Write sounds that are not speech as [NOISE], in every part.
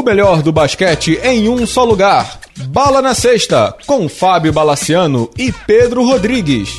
O melhor do basquete em um só lugar. Bala na Sexta, com Fábio Balaciano e Pedro Rodrigues.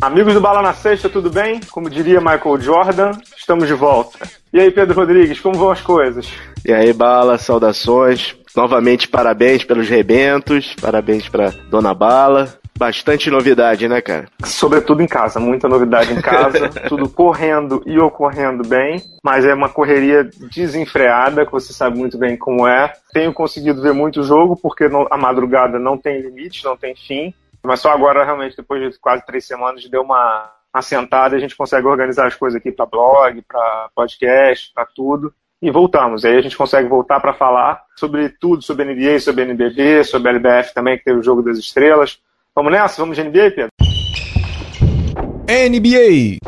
Amigos do Bala na Sexta, tudo bem? Como diria Michael Jordan, estamos de volta. E aí, Pedro Rodrigues, como vão as coisas? E aí, Bala, saudações. Novamente, parabéns pelos rebentos, parabéns pra Dona Bala. Bastante novidade, né, cara? Sobretudo em casa, muita novidade em casa, [LAUGHS] tudo correndo e ocorrendo bem, mas é uma correria desenfreada, que você sabe muito bem como é. Tenho conseguido ver muito jogo, porque a madrugada não tem limite, não tem fim, mas só agora, realmente, depois de quase três semanas, deu uma assentada e a gente consegue organizar as coisas aqui para blog, para podcast, para tudo. E voltamos. Aí a gente consegue voltar para falar sobre tudo, sobre NBA, sobre NBB, sobre LBF também, que teve o Jogo das Estrelas Vamos nessa? Vamos de NBA, Pedro? NBA.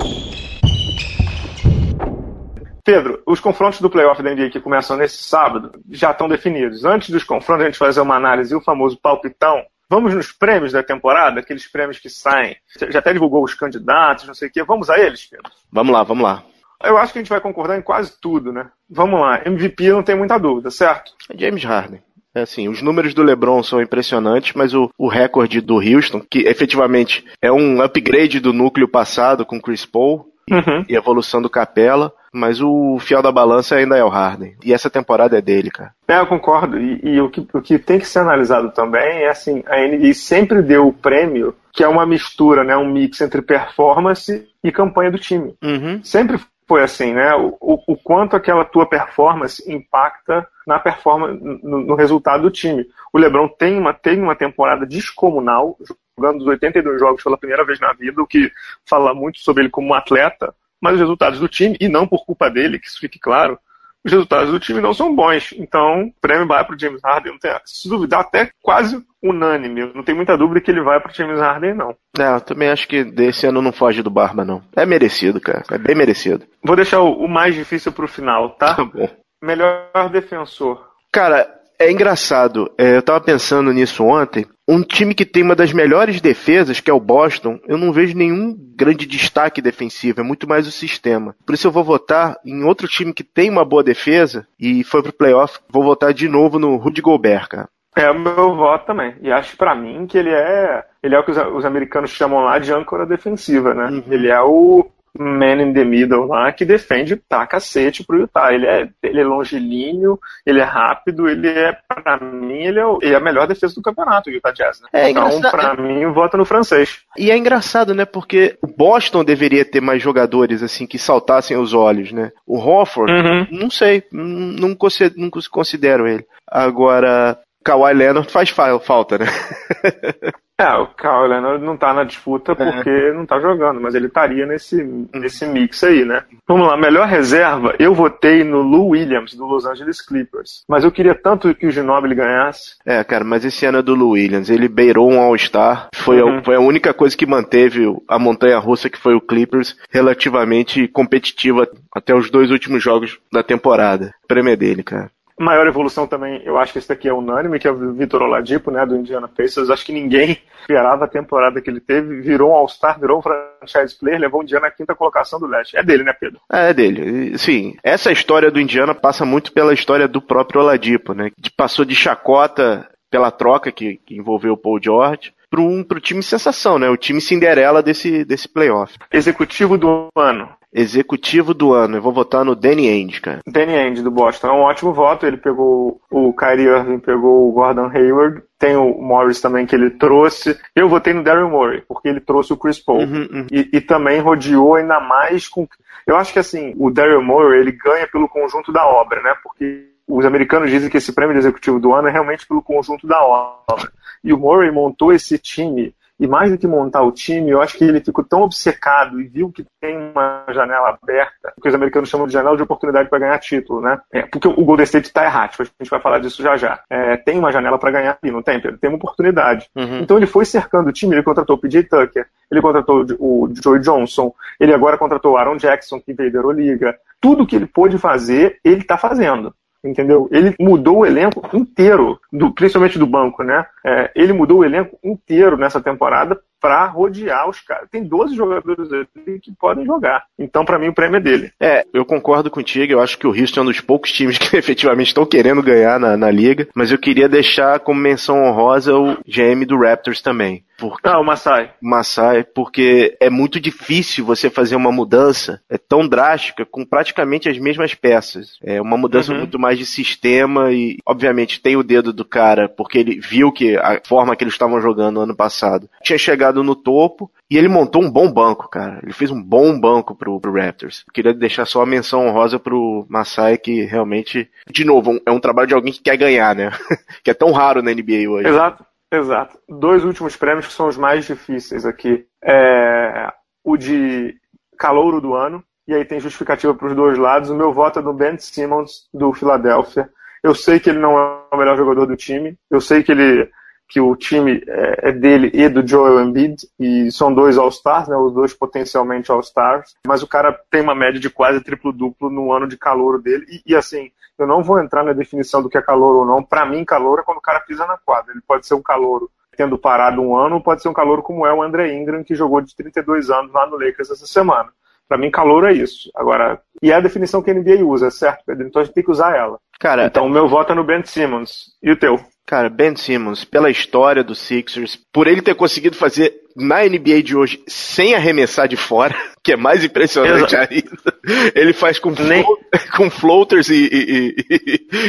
Pedro, os confrontos do playoff da NBA que começam nesse sábado já estão definidos. Antes dos confrontos, a gente fazer uma análise e o famoso palpitão. Vamos nos prêmios da temporada, aqueles prêmios que saem. Já até divulgou os candidatos, não sei o quê. Vamos a eles, Pedro? Vamos lá, vamos lá. Eu acho que a gente vai concordar em quase tudo, né? Vamos lá. MVP não tem muita dúvida, certo? É James Harden. É assim, os números do LeBron são impressionantes, mas o, o recorde do Houston, que efetivamente é um upgrade do núcleo passado com Chris Paul uhum. e evolução do Capela, mas o fiel da balança ainda é o Harden. E essa temporada é dele, cara. É, eu concordo. E, e o, que, o que tem que ser analisado também é assim, a NBA sempre deu o prêmio que é uma mistura, né, um mix entre performance e campanha do time. Uhum. Sempre foi assim, né? O, o, o, quanto aquela tua performance impacta na performance, no, no, resultado do time. O LeBron tem uma, tem uma temporada descomunal, jogando os 82 jogos pela primeira vez na vida, o que fala muito sobre ele como um atleta, mas os resultados do time, e não por culpa dele, que isso fique claro, os resultados do time não são bons. Então, o prêmio vai para o James Harden. Não tem, se duvidar, até quase unânime. Não tem muita dúvida que ele vai para o James Harden, não. É, eu também acho que desse ano não foge do Barba, não. É merecido, cara. É bem merecido. Vou deixar o, o mais difícil para o final, tá? Tá bom. Melhor defensor. Cara, é engraçado. É, eu tava pensando nisso ontem. Um time que tem uma das melhores defesas, que é o Boston, eu não vejo nenhum grande destaque defensivo, é muito mais o sistema. Por isso eu vou votar em outro time que tem uma boa defesa e foi pro playoff. Vou votar de novo no Rudy Gobert, cara. É o meu voto também. E acho para mim que ele é. Ele é o que os, os, americanos chamam lá de âncora defensiva, né? Uhum. Ele é o, man in the middle lá que defende pra cacete pro Utah. Ele é, ele é longilíneo, ele é rápido, ele é, pra mim, ele é, ele é a melhor defesa do campeonato, o Utah Jazz, né? É então, engraçado. pra mim, vota no francês. E é engraçado, né? Porque o Boston deveria ter mais jogadores, assim, que saltassem os olhos, né? O Hofford, uhum. não sei, não, não considero ele. Agora, Kawhi Leonard faz falta, né? [LAUGHS] É, o Kawhi Leonard não tá na disputa é. porque é. não tá jogando, mas ele estaria nesse, nesse mix aí, né? Vamos lá, melhor reserva, eu votei no Lou Williams, do Los Angeles Clippers. Mas eu queria tanto que o Ginobili ganhasse. É, cara, mas esse ano é do Lou Williams. Ele beirou um All-Star. Foi, uhum. a, foi a única coisa que manteve a montanha russa, que foi o Clippers, relativamente competitiva até os dois últimos jogos da temporada. O prêmio é dele, cara. Maior evolução também, eu acho que esse daqui é unânime, que é o Vitor Oladipo, né, do Indiana Pacers. Acho que ninguém esperava a temporada que ele teve. Virou um All-Star, virou um franchise player, levou o Indiana à quinta colocação do leste. É dele, né, Pedro? É, é dele. Sim, essa história do Indiana passa muito pela história do próprio Oladipo, né? Que passou de chacota pela troca que, que envolveu o Paul George para um pro time sensação, né? O time Cinderela desse, desse playoff. Executivo do ano. Executivo do ano. Eu vou votar no Danny Ainge, cara. Danny Ainge do Boston. É um ótimo voto. Ele pegou o Kyrie Irving, pegou o Gordon Hayward. Tem o Morris também que ele trouxe. Eu votei no Daryl Morey, porque ele trouxe o Chris Paul. Uhum, uhum. E, e, também rodeou ainda mais com. Eu acho que assim, o Daryl Morey ele ganha pelo conjunto da obra, né? Porque os americanos dizem que esse prêmio de executivo do ano é realmente pelo conjunto da obra. E o Murray montou esse time, e mais do que montar o time, eu acho que ele ficou tão obcecado e viu que tem uma janela aberta, que os americanos chamam de janela de oportunidade para ganhar título, né? É, porque o Golden State está errado, a gente vai falar disso já já. É, tem uma janela para ganhar aqui, não tem, Pedro? Tem uma oportunidade. Uhum. Então ele foi cercando o time, ele contratou o PJ Tucker, ele contratou o Joey Johnson, ele agora contratou o Aaron Jackson, que veio da Euroliga. Tudo que ele pôde fazer, ele está fazendo entendeu? Ele mudou o elenco inteiro, do, principalmente do banco, né? É, ele mudou o elenco inteiro nessa temporada para rodear os caras. Tem 12 jogadores ali que podem jogar. Então, para mim, o prêmio é dele. É, eu concordo contigo. Eu acho que o Houston é um dos poucos times [LAUGHS] que efetivamente estão querendo ganhar na, na liga. Mas eu queria deixar como menção honrosa o GM do Raptors também. Porque, ah, o Masai. Masai, porque é muito difícil você fazer uma mudança é tão drástica com praticamente as mesmas peças. É uma mudança uhum. muito mais de sistema e, obviamente, tem o dedo do cara, porque ele viu que a forma que eles estavam jogando ano passado tinha chegado no topo e ele montou um bom banco, cara. Ele fez um bom banco pro, pro Raptors. Queria deixar só a menção honrosa pro Masai, que realmente, de novo, é um trabalho de alguém que quer ganhar, né? [LAUGHS] que é tão raro na NBA hoje. Exato. Exato. Dois últimos prêmios que são os mais difíceis aqui. É o de calouro do ano, e aí tem justificativa para os dois lados. O meu voto é do Ben Simmons, do Philadelphia. Eu sei que ele não é o melhor jogador do time, eu sei que ele que o time é, é dele e do Joel Embiid, e são dois All-Stars, né, os dois potencialmente All-Stars, mas o cara tem uma média de quase triplo-duplo no ano de calor dele, e, e, assim, eu não vou entrar na definição do que é calor ou não, para mim calor é quando o cara pisa na quadra, ele pode ser um calor tendo parado um ano, pode ser um calor como é o André Ingram, que jogou de 32 anos lá no Lakers essa semana. Para mim, calor é isso. Agora, e é a definição que a NBA usa, certo, Pedro? Então a gente tem que usar ela. Cara, então o meu voto é no Ben Simmons. E o teu? Cara, Ben Simmons, pela história do Sixers, por ele ter conseguido fazer na NBA de hoje sem arremessar de fora, [LAUGHS] que é mais impressionante Exato. ainda. Ele faz com, Nem... [LAUGHS] com floaters e, e,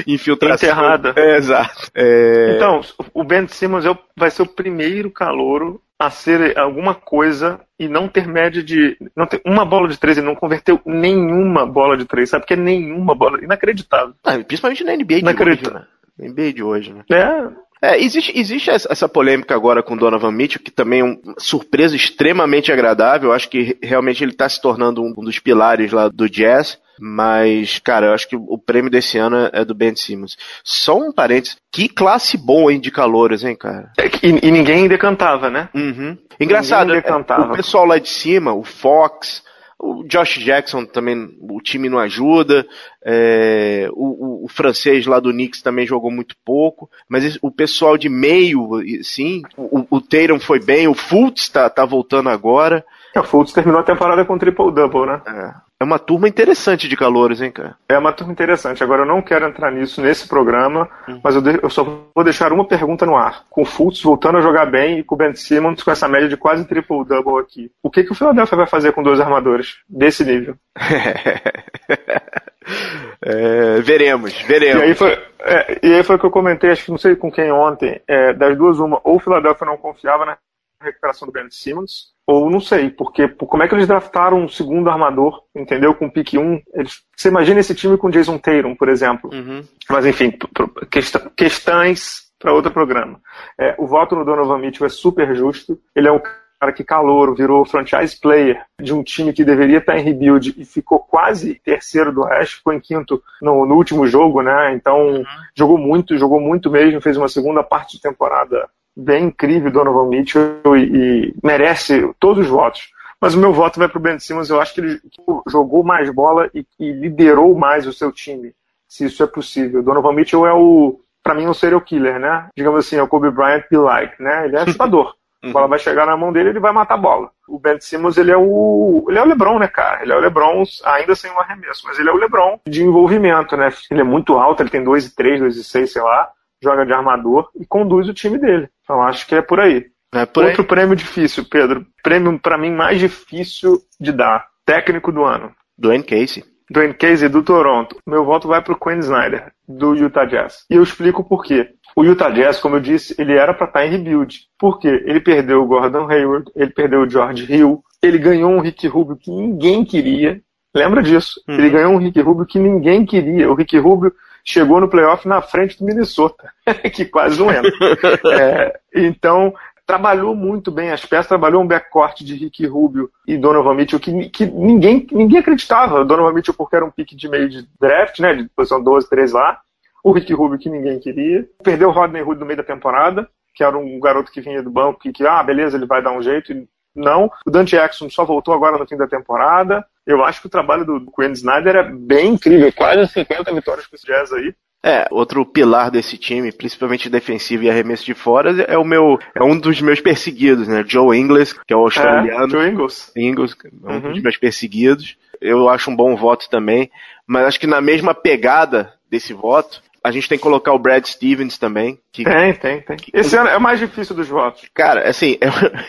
e infiltração. Enterrada. É, exato. É... Então, o Ben Simmons é vai ser o primeiro calouro a ser alguma coisa e não ter média de. não ter uma bola de três, ele não converteu nenhuma bola de três, sabe? Porque é nenhuma bola. Inacreditável. Ah, principalmente na NBA de hoje, né? NBA de hoje, né? É. É, existe, existe essa polêmica agora com Donovan Mitchell, que também é uma surpresa extremamente agradável. Eu acho que realmente ele está se tornando um dos pilares lá do Jazz. Mas, cara, eu acho que o prêmio desse ano é do Ben Simmons. Só um parênteses. Que classe boa, hein, de calores, hein, cara? É, e, e ninguém decantava, né? Uhum. Engraçado, é, o pessoal lá de cima, o Fox, o Josh Jackson também, o time não ajuda. É, o, o, o, francês lá do Knicks também jogou muito pouco. Mas o pessoal de meio, sim, o, o Tatum foi bem, o Fultz tá, tá voltando agora. É, o Fultz terminou a temporada com triple-double, né? É. É uma turma interessante de calores, hein, cara? É uma turma interessante. Agora, eu não quero entrar nisso nesse programa, uhum. mas eu, de, eu, só vou deixar uma pergunta no ar. Com o Fultz voltando a jogar bem e com o Ben Simmons com essa média de quase triple-double aqui. O que, que o Philadelphia vai fazer com dois armadores desse nível? [LAUGHS] é, veremos, veremos. E aí, foi, é, e aí foi o que eu comentei, acho que não sei com quem ontem, é, das duas uma, ou o Philadelphia não confiava na recuperação do Ben Simmons, ou não sei, porque como é que eles draftaram um segundo armador, entendeu? Com pique 1. Eles, você imagina esse time com Jason Tatum, por exemplo. Uhum. Mas enfim, questões para outro programa. É, o voto no Donovan Mitchell é super justo. Ele é um cara que calor, virou franchise player de um time que deveria estar em rebuild e ficou quase terceiro do resto, ficou em quinto no, no último jogo, né? Então uhum. jogou muito, jogou muito mesmo, fez uma segunda parte de temporada bem incrível Donovan Mitchell e, e merece todos os votos. Mas o meu voto vai para o Ben Simmons. Eu acho que ele jogou mais bola e, e, liderou mais o seu time, se isso é possível. Donovan Mitchell é o, para mim, um serial killer, né? Digamos assim, é o Kobe Bryant be like, né? Ele é assustador. [LAUGHS] A bola vai chegar na mão dele, ele vai matar a bola. O Ben Simmons, ele é o, ele é o LeBron, né, cara? Ele é o LeBron ainda sem um arremesso, mas ele é o LeBron de envolvimento, né? Ele é muito alto, ele tem 2,3, 2,6, sei lá joga de armador e conduz o time dele. Então acho que é por aí. É por Outro aí. prêmio difícil, Pedro. Prêmio para mim mais difícil de dar. Técnico do ano. Dwayne Casey. Dwayne Casey do Toronto. Meu voto vai para o Quinn Snyder do Utah Jazz. E eu explico por quê. O Utah Jazz, como eu disse, ele era para estar tá em rebuild. Por quê? Ele perdeu o Gordon Hayward, ele perdeu o George Hill, ele ganhou um Rick Rubio que ninguém queria. Lembra disso? Uhum. Ele ganhou um Rick Rubio que ninguém queria. O Rick Rubio chegou no playoff na frente do Minnesota, [LAUGHS] que quase não entra. [LAUGHS] É, então, trabalhou muito bem as peças, trabalhou um backcourt de Ricky Rubio e Donovan Mitchell que, que ninguém, ninguém acreditava. Donovan Mitchell porque era um pique de meio de draft, né, de posição 12, 13 lá. O Ricky Rubio que ninguém queria. Perdeu o Rodney Hood no meio da temporada, que era um garoto que vinha do banco e que, ah, beleza, ele vai dar um jeito. Não. O Dante Jackson só voltou agora no fim da temporada. Eu acho que o trabalho do Quinn Snyder é bem incrível. Quase 50 vitórias com esse Jazz aí. É, outro pilar desse time, principalmente defensivo e arremesso de fora, é o meu, é um dos meus perseguidos, né? Joe Ingles, que é o australiano. É, Joe Ingles. Ingles, é um uhum. dos meus perseguidos. Eu acho um bom voto também, mas acho que na mesma pegada desse voto, a gente tem que colocar o Brad Stevens também. Que... Tem, tem, tem. Esse ano é o mais difícil dos votos. Cara, assim, é...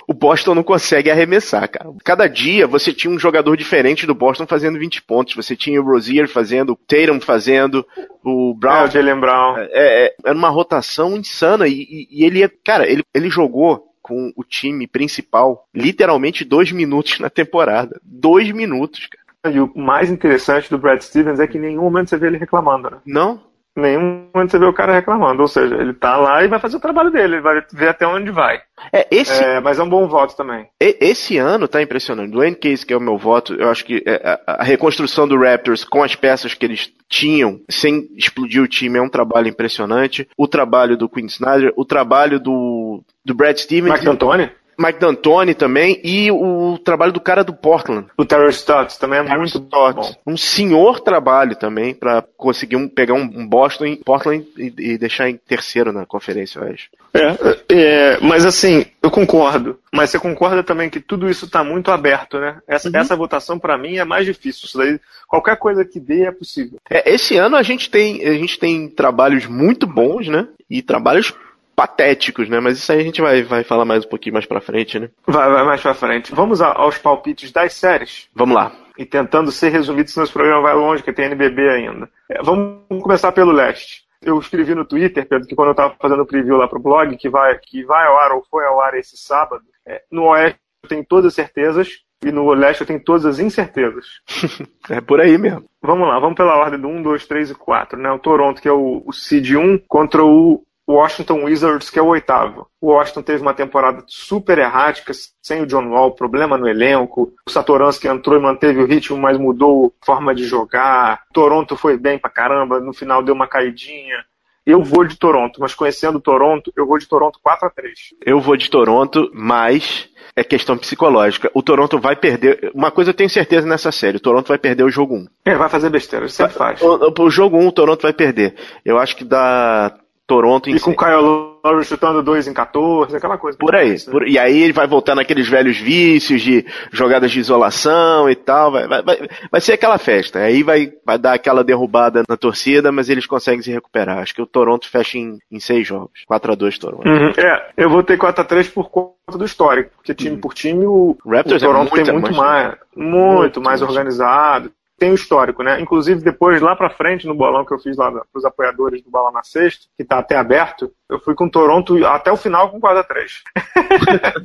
o Boston não consegue arremessar, cara. Cada dia você tinha um jogador diferente do Boston fazendo 20 pontos. Você tinha o Rozier fazendo, o Tatum fazendo, o Brown. É, o Jalen Brown. É, é, era uma rotação insana e, e, e ele, cara, ele, ele jogou com o time principal literalmente dois minutos na temporada. Dois minutos, cara. E o mais interessante do Brad Stevens é que em nenhum momento você vê ele reclamando, né? Não, nenhum momento você vê o cara reclamando. Ou seja, ele tá lá e vai fazer o trabalho dele, ele vai ver até onde vai. É, esse... É, mas é um bom voto também. Esse ano tá impressionante. Dwayne Case, que é o meu voto, eu acho que é, a reconstrução do Raptors com as peças que eles tinham, sem explodir o time, é um trabalho impressionante. O trabalho do Quinn Snyder, o trabalho do, do Brad Stevens. Mike D'Antoni? Mike D'Antoni também e o trabalho do cara do Portland. O Terry Stotts também é Terry muito Stotts. bom. Um senhor trabalho também para conseguir um, pegar um, Boston, Portland e, e, deixar em terceiro na conferência, eu acho. É, é, mas assim, eu concordo. Mas você concorda também que tudo isso está muito aberto, né? Essa, uhum. essa votação para mim é mais difícil. Isso daí, qualquer coisa que dê é possível. É, esse ano a gente tem a gente tem trabalhos muito bons, né? E trabalhos patéticos, né? Mas isso aí a gente vai, vai falar mais um pouquinho mais pra frente, né? Vai, vai mais pra frente. Vamos aos palpites das séries? Vamos lá. E tentando ser resumido, senão esse programa vai longe, que tem NBB ainda. É, vamos começar pelo leste. Eu escrevi no Twitter, Pedro, que quando eu estava fazendo o preview lá pro blog, que vai, que vai ao ar ou foi ao ar esse sábado, é, no Oeste eu tenho todas as certezas, e no Leste eu tenho todas as incertezas. [LAUGHS] é por aí mesmo. Vamos lá, vamos pela ordem do 1, 2, 3 e 4. Né? O Toronto, que é o, o Seed 1, contra o o Washington Wizards, que é o oitavo. O Washington teve uma temporada super errática, sem o John Wall, problema no elenco. O Satoransky entrou e manteve o ritmo, mas mudou a forma de jogar. Toronto foi bem pra caramba, no final deu uma caidinha. Eu vou de Toronto, mas conhecendo Toronto, eu vou de Toronto 4 a 3 Eu vou de Toronto, mas é questão psicológica. O Toronto vai perder. Uma coisa eu tenho certeza nessa série: o Toronto vai perder o jogo 1. É, vai fazer besteira, sempre faz. O, o, o jogo 1 o Toronto vai perder. Eu acho que dá Toronto em E com o Kyle Lowry chutando 2 em 14, aquela coisa. Por aí. Né? Por, e aí ele vai voltar naqueles velhos vícios de jogadas de isolação e tal. Vai, vai, vai, vai ser aquela festa. Aí vai, vai dar aquela derrubada na torcida, mas eles conseguem se recuperar. Acho que o Toronto fecha em, em seis jogos. 4x2 Toronto. Uhum. É, eu vou ter 4x3 por conta do histórico. Porque time uhum. por time, o, Raptors o é Toronto é muito, tem muito mais, muito, muito mais organizado tem o histórico, né? Inclusive, depois, lá pra frente, no bolão que eu fiz lá pros apoiadores do Bola na Sexta, que tá até aberto, eu fui com Toronto até o final com 4x3.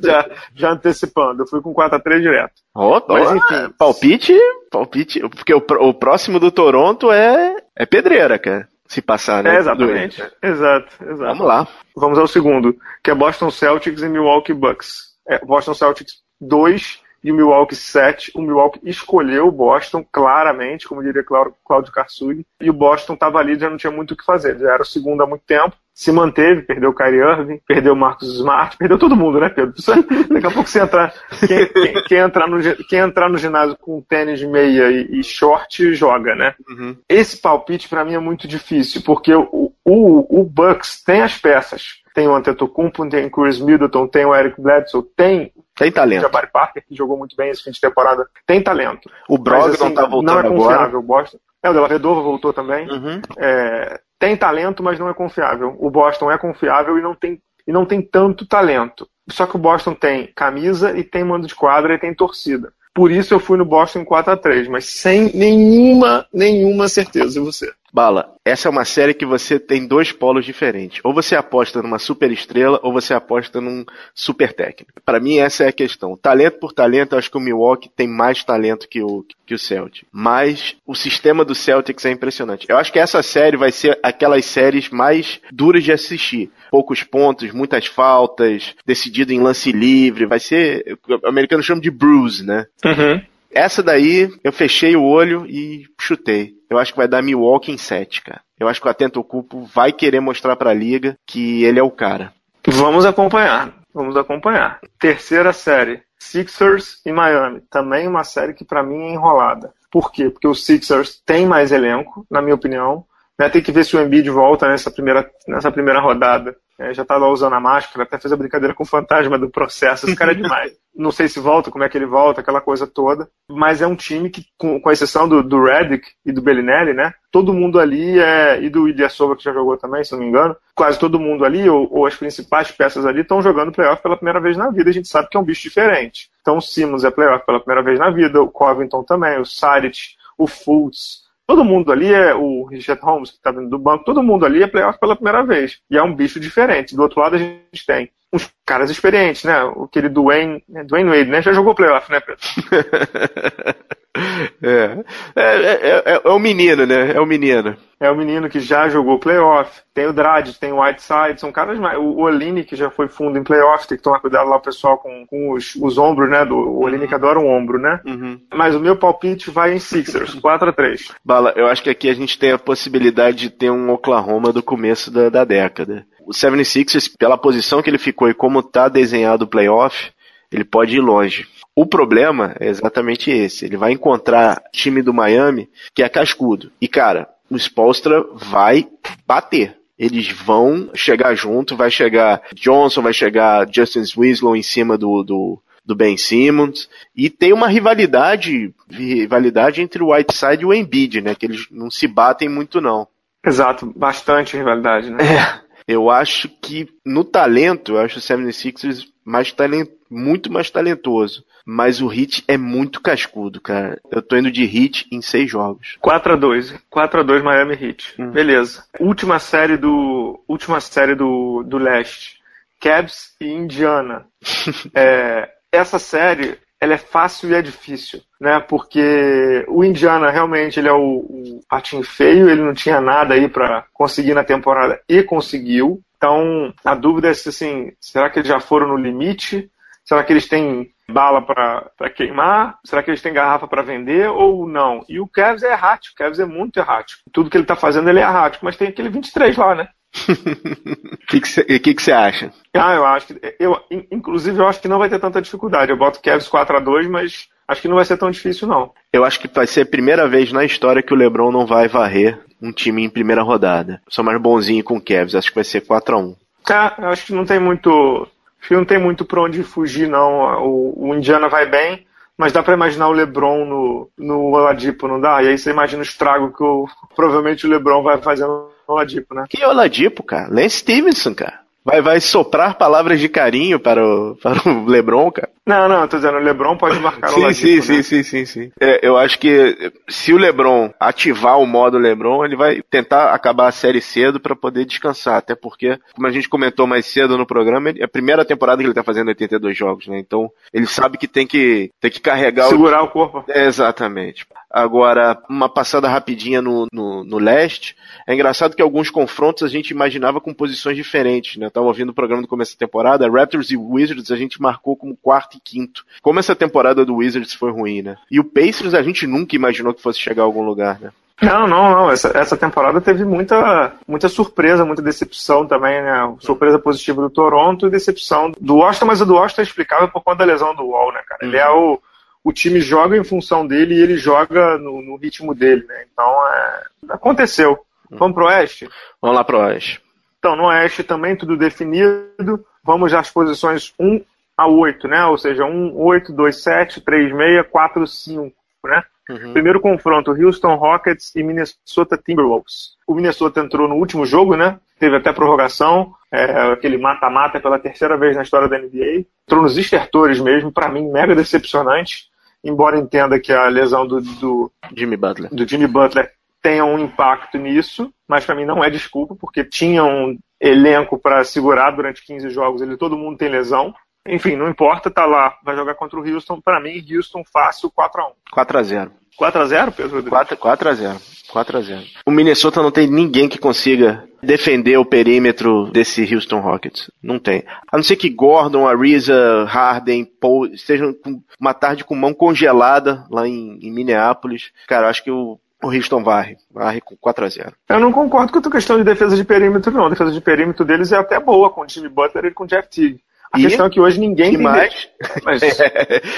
[LAUGHS] já, já antecipando, eu fui com 4x3 direto. Opa, Mas, enfim. Palpite, palpite, porque o, o próximo do Toronto é, é pedreira, cara. Se passar, né? É, exatamente. Exato, exato. Vamos lá. Vamos ao segundo, que é Boston Celtics e Milwaukee Bucks. É, Boston Celtics 2, e o Milwaukee 7. O Milwaukee escolheu o Boston claramente, como diria Claudio Carsuli, e o Boston estava ali, já não tinha muito o que fazer, já era o segundo há muito tempo, se manteve, perdeu o Kyrie Irving, perdeu o Marcus Smart, [LAUGHS] perdeu todo mundo, né, Pedro? Daqui a pouco você entrar, quem, quem, quem, entrar no, quem entrar no ginásio com tênis de meia e, e short, joga, né? Uhum. Esse palpite para mim é muito difícil, porque o, o, o Bucks tem as peças, tem o Antetokounmpo, tem o Chris Middleton, tem o Eric Bledsoe, tem tem talento. O Jabari Parker, que jogou muito bem esse fim de temporada, tem talento. O Brogdon Mas, assim, tá voltando Não é confiável. O Boston. É, o Della Vedova voltou também. Uhum. É, tem talento, mas não é confiável. O Boston é confiável e não tem, e não tem tanto talento. Só que o Boston tem camisa e tem mando de quadra e tem torcida. Por isso eu fui no Boston 4 a 3 mas sem nenhuma, nenhuma certeza. E você? Bala, essa é uma série que você tem dois polos diferentes. Ou você aposta numa super estrela, ou você aposta num super técnico. Para mim, essa é a questão. Talento por talento, acho que o Milwaukee tem mais talento que o, que o Celtic. Mas o sistema do Celtics é impressionante. Eu acho que essa série vai ser aquelas séries mais duras de assistir. Poucos pontos, muitas faltas, decidido em lance livre. Vai ser. O americano chama de bruise, né? Uhum. Essa daí, eu fechei o olho e chutei. Eu acho que vai dar Milwaukee em 7, cara. Eu acho que o Atento Cupo vai querer mostrar pra liga que ele é o cara. Vamos acompanhar. Vamos acompanhar. Terceira série. Sixers e Miami. Também uma série que para mim é enrolada. Por quê? Porque o Sixers tem mais elenco, na minha opinião. Né? Tem que ver se o Embiid volta nessa primeira, nessa primeira rodada. É, já tá lá usando a máscara, até fez a brincadeira com o fantasma do processo. Esse cara é demais. [LAUGHS] Não sei se volta, como é que ele volta, aquela coisa toda. Mas é um time que, com, com exceção do, do Redick e do Bellinelli, né? Todo mundo ali é. E do Ilyasova, que já jogou também, se não me engano. Quase todo mundo ali, ou, ou as principais peças ali, estão jogando playoff pela primeira vez na vida. A gente sabe que é um bicho diferente. Então o Simmons é playoff pela primeira vez na vida, o Covington também, o Saric, o Fultz, Todo mundo ali é o Richard Holmes, que está vindo do banco, todo mundo ali é playoff pela primeira vez. E é um bicho diferente. Do outro lado a gente tem uns caras experientes, né? Aquele Dwayne, né? Dwayne Wade, né? Já jogou playoff, né, Pedro? [LAUGHS] É. É, é, é, é o menino, né? É o menino. É o menino que já jogou playoff. Tem o Dredd, tem o Whiteside, são caras mais. O Oline, que já foi fundo em playoff, tem que tomar cuidado lá o pessoal com, com os, os ombros, né? Do, o Oline que adora um ombro, né? Uhum. Mas o meu palpite vai em Sixers, [LAUGHS] 4x3. Bala, eu acho que aqui a gente tem a possibilidade de ter um Oklahoma do começo da, da década. O 76ers, pela posição que ele ficou e como tá desenhado o playoff, ele pode ir longe. O problema é exatamente esse. Ele vai encontrar time do Miami que é cascudo. E, cara, o Spolstra vai bater. Eles vão chegar junto, vai chegar Johnson, vai chegar Justin Winslow em cima do, do, do Ben Simmons. E tem uma rivalidade, rivalidade entre o Whiteside e o Embiid, né? Que eles não se batem muito, não. Exato, bastante rivalidade, né? É. Eu acho que no talento, eu acho o 76ers mais talent, muito mais talentoso. Mas o Hit é muito cascudo, cara. Eu tô indo de Hit em seis jogos. 4x2. 4x2 Miami Heat. Hum. Beleza. Última série do. Última série do, do leste. Cavs e Indiana. [LAUGHS] é, essa série ela é fácil e é difícil, né? Porque o Indiana realmente ele é o, o patinho feio, ele não tinha nada aí para conseguir na temporada e conseguiu. Então a dúvida é se assim, será que eles já foram no limite? Será que eles têm bala para queimar? Será que eles têm garrafa para vender ou não? E o Cavs é errático, o Cavs é muito errático. Tudo que ele está fazendo ele é errático, mas tem aquele 23 lá, né? O [LAUGHS] que você acha? Ah, eu acho que. Eu, inclusive, eu acho que não vai ter tanta dificuldade. Eu boto Cavs 4 a 2 mas acho que não vai ser tão difícil, não. Eu acho que vai ser a primeira vez na história que o Lebron não vai varrer um time em primeira rodada. Sou mais bonzinho com o Cavs, acho que vai ser 4 a 1 É, eu acho que não tem muito. Acho que não tem muito pra onde fugir, não. O, o Indiana vai bem, mas dá para imaginar o LeBron no, no Oladipo, não dá? E aí você imagina o estrago que o, provavelmente o LeBron vai fazer no Oladipo, né? Que Oladipo, cara? Lance Stevenson, cara. Vai, vai soprar palavras de carinho para o, [LAUGHS] para o LeBron, cara? Não, não, tô dizendo, o LeBron pode marcar sim, o Oladipo, sim, né? sim, sim, sim, sim. É, eu acho que se o LeBron ativar o modo LeBron, ele vai tentar acabar a série cedo para poder descansar, até porque, como a gente comentou mais cedo no programa, é a primeira temporada que ele tá fazendo 82 jogos, né? Então, ele sabe que tem que, tem que carregar Segurar o, o corpo. É, exatamente. Agora, uma passada rapidinha no, no, no, leste. É engraçado que alguns confrontos a gente imaginava com posições diferentes, né? Eu tava ouvindo o programa do começo da temporada, Raptors e Wizards a gente marcou como quarto e quinto. Como essa temporada do Wizards foi ruim, né? E o Pacers a gente nunca imaginou que fosse chegar a algum lugar, né? Não, não, não. Essa, essa temporada teve muita, muita surpresa, muita decepção também, né? Surpresa positiva do Toronto e decepção do Washington, mas o do Washington é explicável por conta da lesão do Wall, né, cara? Ele é o o time joga em função dele e ele joga no, no ritmo dele, né? Então, é, aconteceu. Vamos pro Oeste? Vamos lá pro Oeste. Então, no Oeste também tudo definido. Vamos as posições 1 a 8, né? Ou seja, 1, 8, 2, 7, 3, 6, 4, 5, né? Uhum. Primeiro confronto, Houston Rockets e Minnesota Timberwolves. O Minnesota entrou no último jogo, né? Teve até prorrogação, é, aquele mata-mata pela terceira vez na história da NBA. Entrou nos estertores mesmo, para mim, mega decepcionante embora entenda que a lesão do, do Jimmy Butler, do Jimmy Butler tenha um impacto nisso, mas para mim não é desculpa, porque tinha um elenco para segurar durante 15 jogos, ele todo mundo tem lesão. Enfim, não importa, tá lá, vai jogar contra o Houston. Para mim, Houston fácil 4 a 1. 4 a 0. 4 a 0, Pedro Rodrigues? 4, 4 a 0. 4 a 0. O Minnesota não tem ninguém que consiga defender o perímetro desse Houston Rockets. Não tem. A não ser que Gordon, Ariza, Harden, Paul estejam com uma tarde com mão congelada lá em, em Minneapolis. Cara, eu acho que o, o Houston varre. Varre com 4 a 0 Eu não concordo com a tua questão de defesa de perímetro, não. A defesa de perímetro deles é até boa com o Jimmy Butler e com o Jeff Teague. A e? questão é que hoje ninguém que tem. Mais? Mas,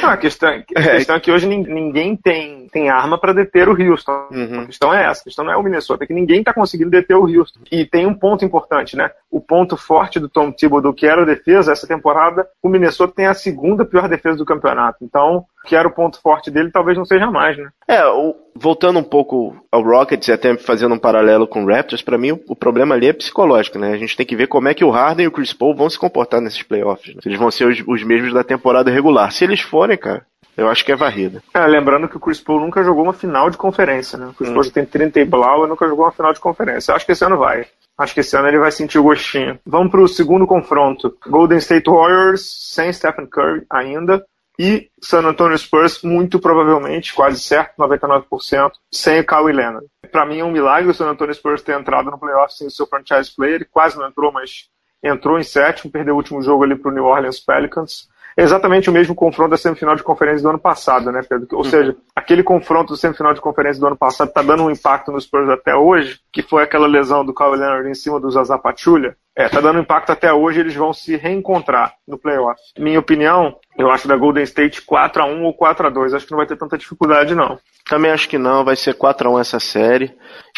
não, [LAUGHS] a, questão, a questão é que hoje ninguém tem, tem arma para deter o Houston. Uhum. A questão é essa, a questão não é o Minnesota, é que ninguém está conseguindo deter o Houston. E tem um ponto importante, né? O ponto forte do Tom Thibodeau, que era a defesa, essa temporada, o Minnesota tem a segunda pior defesa do campeonato. Então, que era o ponto forte dele, talvez não seja mais, né? É, o, voltando um pouco ao Rockets e até fazendo um paralelo com o Raptors, para mim o, o, problema ali é psicológico, né? A gente tem que ver como é que o Harden e o Chris Paul vão se comportar nesses playoffs. Né? Se eles vão ser os, os mesmos da temporada regular. Se eles forem, cara, eu acho que é varrida. Lembrando que o Chris Paul nunca jogou uma final de conferência, né? O Chris hum. Paul já tem 30 e blau e nunca jogou uma final de conferência. Eu acho que esse ano vai. Acho que esse ano ele vai sentir o gostinho. Vamos para o segundo confronto. Golden State Warriors sem Stephen Curry ainda. E San Antonio Spurs, muito provavelmente, quase certo, 99%, sem o Kawhi Leonard. Para mim é um milagre o San Antonio Spurs ter entrado no playoff sem o seu franchise player. Ele quase não entrou, mas entrou em sétimo, perdeu o último jogo ali para o New Orleans Pelicans exatamente o mesmo confronto da semifinal de conferência do ano passado, né, Pedro? Ou uhum. seja, aquele confronto do semifinal de conferência do ano passado está dando um impacto nos Spurs até hoje, que foi aquela lesão do Kawhi Leonard em cima do Zaza Pachulia. É, tá dando impacto até hoje, eles vão se reencontrar no playoff. Minha opinião, eu acho da Golden State 4 a 1 ou 4 a 2 Acho que não vai ter tanta dificuldade, não. Também acho que não, vai ser 4 a 1 essa série.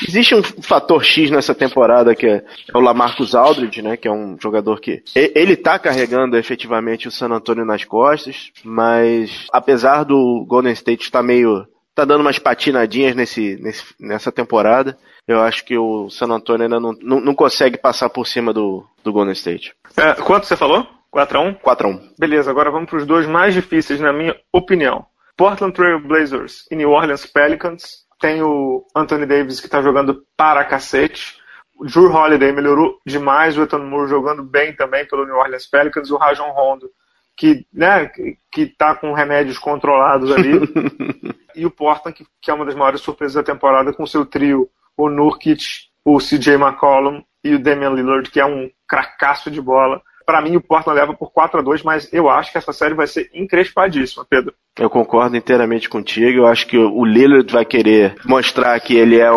Existe um fator X nessa temporada que é, o Lamarcus Aldridge, né? Que é um jogador que. Ele tá carregando efetivamente o San Antonio nas costas, mas apesar do Golden State estar tá meio. tá dando umas patinadinhas nesse, nesse, nessa temporada. Eu acho que o San Antonio ainda não, não, não consegue passar por cima do, do Golden State. É, quanto você falou? 4x1? 4x1. Beleza, agora vamos para os dois mais difíceis, na minha opinião. Portland Trail Blazers e New Orleans Pelicans. Tem o Anthony Davis que está jogando para cacete. O Drew Holiday melhorou demais. O Ethan Moore jogando bem também pelo New Orleans Pelicans. O Rajon Rondo, que, né, que, que tá com remédios controlados ali. [LAUGHS] e o Portland, que, que é uma das maiores surpresas da temporada, com seu trio, o Nurkic, o CJ McCollum e o Damian Lillard, que é um cracaço de bola para mim o Portland leva por 4 a 2 mas eu acho que essa série vai ser encrespadíssima, Pedro. Eu concordo inteiramente contigo. Eu acho que o Lillard vai querer mostrar que ele é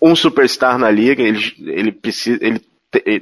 um superstar na liga. Ele, ele precisa, ele,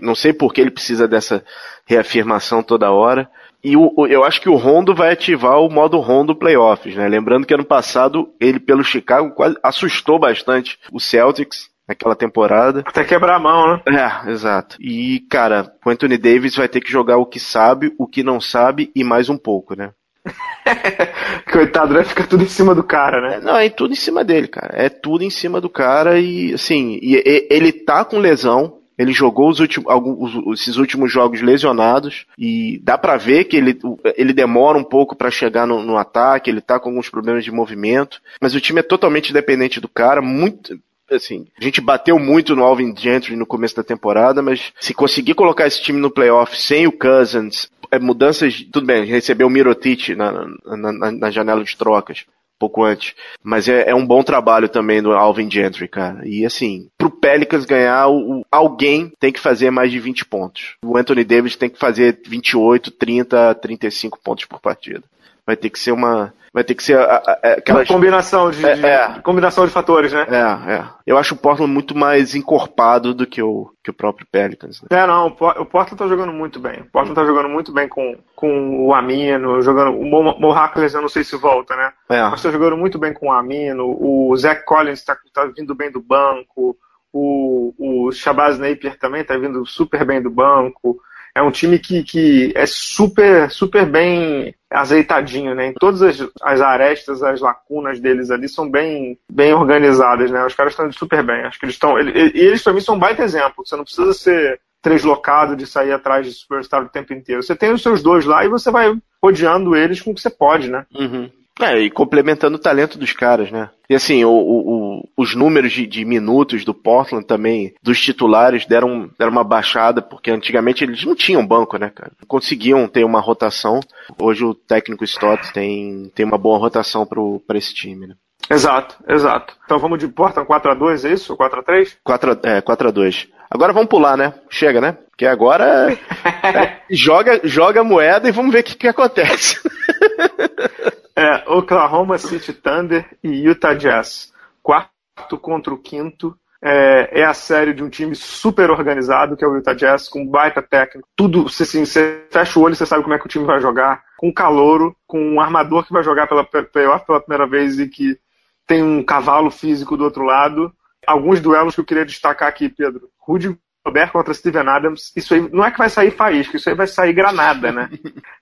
não sei por que ele precisa dessa reafirmação toda hora. E o, eu acho que o Rondo vai ativar o modo Rondo Playoffs, né? Lembrando que ano passado ele pelo Chicago quase assustou bastante o Celtics naquela temporada. Até quebrar a mão, né? É, exato. E, cara, o Anthony Davis vai ter que jogar o que sabe, o que não sabe e mais um pouco, né? [LAUGHS] Coitado, vai ficar tudo em cima do cara, né? É, não, é tudo em cima dele, cara. É tudo em cima do cara e, assim, e, e, ele tá com lesão. Ele jogou os últimos, alguns, esses últimos jogos lesionados e dá para ver que ele, ele demora um pouco para chegar no, no, ataque, ele tá com alguns problemas de movimento, mas o time é totalmente dependente do cara, muito, assim, a gente bateu muito no Alvin Gentry no começo da temporada, mas se conseguir colocar esse time no playoff sem o Cousins, é, mudanças, tudo bem, recebeu o Mirotic na, na, na, janela de trocas, pouco antes, mas é, é, um bom trabalho também do Alvin Gentry, cara, e assim, pro Pelicans ganhar, o, alguém tem que fazer mais de 20 pontos. O Anthony Davis tem que fazer 28, 30, 35 pontos por partida. Vai ter que ser uma, vai ter que ser a, a, aquela combinação de, é, de é. combinação de fatores, né? É, é. Eu acho o Portland muito mais encorpado do que o, que o próprio Pelicans. Né? É, não, o Portland tá jogando muito bem. O Portland tá jogando muito bem com, com o Amino, jogando. O Mo eu não sei se volta, né? É. Mas tá jogando muito bem com o Amino. O Zach Collins tá, tá vindo bem do banco. O, o Shabazz Napier também tá vindo super bem do banco é um time que, que é super, super bem azeitadinho, né? Todas as, as arestas, as lacunas deles ali são bem, bem organizadas, né? Os caras estão super bem. Acho que eles estão. E eles, eles para mim são um baita exemplo. Você não precisa ser deslocado de sair atrás de superstar o tempo inteiro. Você tem os seus dois lá e você vai rodeando eles com o que você pode, né? Uhum. É, e complementando o talento dos caras, né? E assim, o, o, os números de, de, minutos do Portland também, dos titulares, deram, deram uma baixada, porque antigamente eles não tinham banco, né, cara? Conseguiam ter uma rotação. Hoje o técnico Stott tem, tem uma boa rotação para esse time, né? Exato, exato. Então vamos de Portland 4x2, é isso? 4x3? 4, é, 4x2. Agora vamos pular, né? Chega, né? Porque agora [LAUGHS] é, joga, joga a moeda e vamos ver o que, que acontece. [LAUGHS] É, Oklahoma City Thunder e Utah Jazz. Quarto contra o quinto. É, é, a série de um time super organizado, que é o Utah Jazz, com baita técnico. Tudo, assim, você fecha o olho você sabe como é que o time vai jogar. Com calouro, com um armador que vai jogar pela playoff pela primeira vez e que tem um cavalo físico do outro lado. Alguns duelos que eu queria destacar aqui, Pedro. Rudy Gobert contra Steven Adams, isso aí não é que vai sair faísca, isso aí vai sair granada, né? [LAUGHS]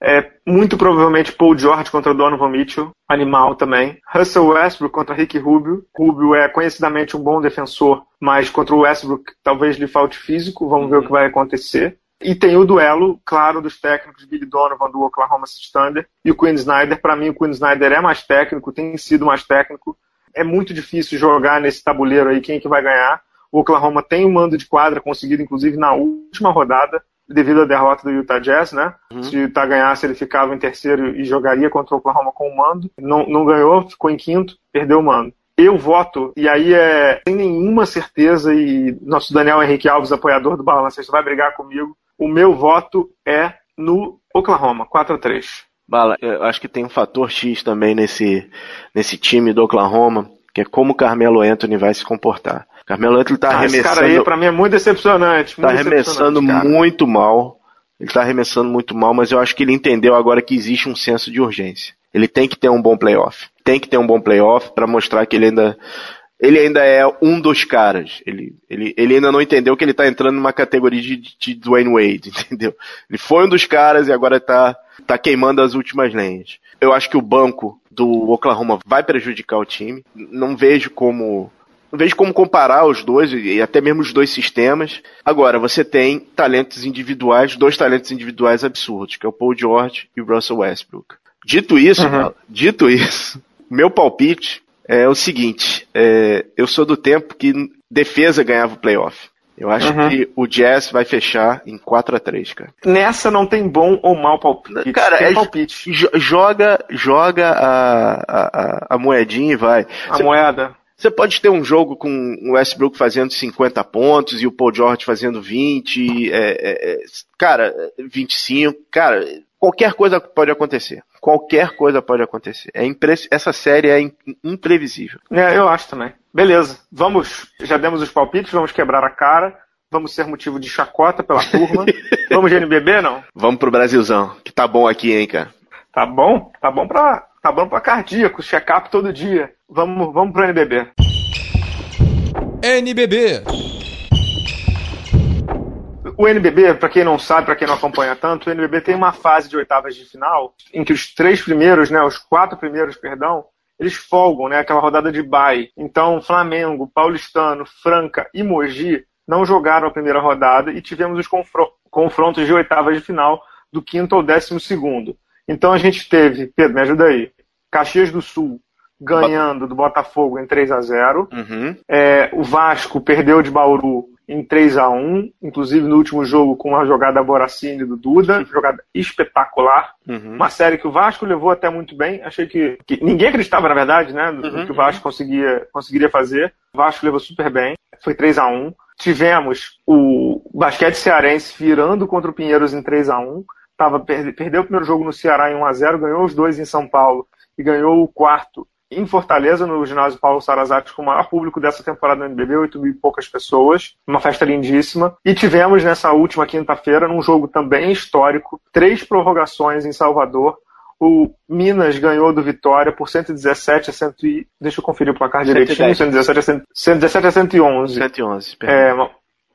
É, muito provavelmente Paul George contra Donovan Mitchell, animal também. Russell Westbrook contra Rick Rubio. Rubio é conhecidamente um bom defensor, mas contra o Westbrook talvez lhe falte físico, vamos ver o que vai acontecer. E tem o duelo, claro, dos técnicos Billy Donovan do Oklahoma City Thunder e o Quinn Snyder. Para mim, o Quinn Snyder é mais técnico, tem sido mais técnico. É muito difícil jogar nesse tabuleiro aí quem é que vai ganhar. O Oklahoma tem um mando de quadra conseguido, inclusive, na última rodada, devido à derrota do Utah Jazz, né? Uhum. Se o Utah ganhasse, ele ficava em terceiro e jogaria contra o Oklahoma com o mando. Não, não ganhou, ficou em quinto, perdeu o mando. Eu voto, e aí é sem nenhuma certeza, e nosso Daniel Henrique Alves, apoiador do Balancista, vai brigar comigo. O meu voto é no Oklahoma, 4 a 3 Bala, eu acho que tem um fator X também nesse, nesse time do Oklahoma, que é como o Carmelo Anthony vai se comportar. Carmelo Anthony tá ah, arremessando. Esse cara aí, pra mim, é muito decepcionante. Muito tá arremessando muito mal. Ele tá arremessando muito mal, mas eu acho que ele entendeu agora que existe um senso de urgência. Ele tem que ter um bom playoff. Tem que ter um bom playoff para mostrar que ele ainda ele ainda é um dos caras. Ele, ele, ele ainda não entendeu que ele tá entrando numa categoria de, de Dwayne Wade, [LAUGHS] entendeu? Ele foi um dos caras e agora tá, tá queimando as últimas lenhas. Eu acho que o banco do Oklahoma vai prejudicar o time. Não vejo como não vejo como comparar os dois, e até mesmo os dois sistemas. Agora, você tem talentos individuais, dois talentos individuais absurdos, que é o Paul George e o Russell Westbrook. Dito isso, uhum. dito isso, [LAUGHS] meu palpite é o seguinte: é, eu sou do tempo que defesa ganhava o playoff. Eu acho uhum. que o Jazz vai fechar em 4 a 3 cara. Nessa não tem bom ou mal palpite. Cara, tem é, palpite. Joga, joga a, a, a, moedinha e vai. A Você, moeda. Você pode ter um jogo com o Westbrook fazendo 50 pontos e o Paul George fazendo 20, é, é, é cara, 25, cara, qualquer coisa pode acontecer. Qualquer coisa pode acontecer. É impre... Essa série é imprevisível. É, eu acho também. Beleza, vamos, já demos os palpites, vamos quebrar a cara, vamos ser motivo de chacota pela turma. [LAUGHS] vamos de NBB, não? Vamos pro Brasilzão, que tá bom aqui, hein, cara. Tá bom? Tá bom pra, tá bom pra cardíaco, check-up todo dia. Vamos, vamos pro NBB. NBB. O NBB, para quem não sabe, para quem não acompanha tanto, o NBB tem uma fase de oitavas de final em que os três primeiros, né, os quatro primeiros, perdão, eles folgam, né, aquela rodada de bye. Então, Flamengo, Paulistano, Franca e Mogi não jogaram a primeira rodada e tivemos os confrontos de oitavas de final do quinto ao décimo segundo. Então a gente teve, Pedro, me ajuda aí, Caxias do Sul ganhando do Botafogo em 3 a 0 uhum. é, O Vasco perdeu de Bauru em 3 a 1 inclusive no último jogo com uma jogada Boracini do Duda, jogada espetacular. Uhum. Uma série que o Vasco levou até muito bem. Achei que, que ninguém acreditava, na verdade, né, do, uhum. que o Vasco conseguia, conseguiria fazer. O Vasco levou super bem. Foi 3 a 1 Tivemos o basquete cearense virando contra o Pinheiros em 3 a 1 Tava, perdeu o primeiro jogo no Ceará em 1 a 0 ganhou os dois em São Paulo e ganhou o quarto em Fortaleza, no ginásio Paulo Sarazate, com o maior público dessa temporada no NBB, 8 mil e poucas pessoas, uma festa lindíssima. E tivemos nessa última quinta-feira, num jogo também histórico, três prorrogações em Salvador. O Minas ganhou do Vitória por 117 a 100 Deixa eu conferir o placar direitinho. 117 a, 100, 117 a 111. 111, é,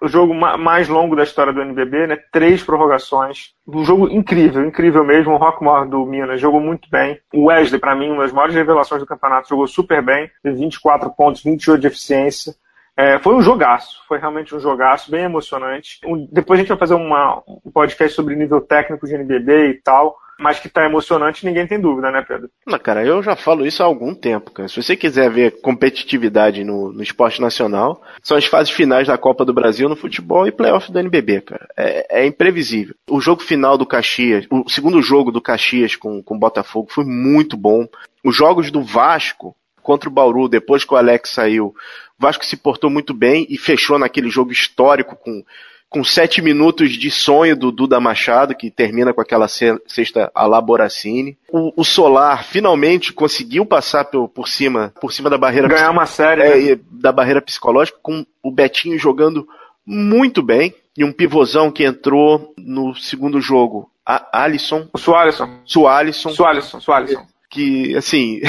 o jogo mais longo da história do NBB, né? Três prorrogações. Um jogo incrível, incrível mesmo. O Rockmore do Minas jogou muito bem. O Wesley, para mim, uma das maiores revelações do campeonato, jogou super bem. Teve 24 pontos, 28 de eficiência. É, foi um jogaço, foi realmente um jogaço, bem emocionante. Um, depois a gente vai fazer uma, um podcast sobre nível técnico de NBB e tal mas que tá emocionante, ninguém tem dúvida, né, Pedro? Não, cara, eu já falo isso há algum tempo, cara. Se você quiser ver competitividade no, no esporte nacional, são as fases finais da Copa do Brasil no futebol e playoff do NBB, cara. É, é imprevisível. O jogo final do Caxias, o segundo jogo do Caxias com, o Botafogo foi muito bom. Os jogos do Vasco contra o Bauru, depois que o Alex saiu, o Vasco se portou muito bem e fechou naquele jogo histórico com com sete minutos de sonho do Duda Machado, que termina com aquela sexta Alaboracine. O, o Solar finalmente conseguiu passar por, por cima por cima da barreira ganhar uma série é, né? da barreira psicológica com o Betinho jogando muito bem e um pivôzão que entrou no segundo jogo, a Alisson. O Sualisson. Sualisson. Sualisson, Sualisson. Que, assim,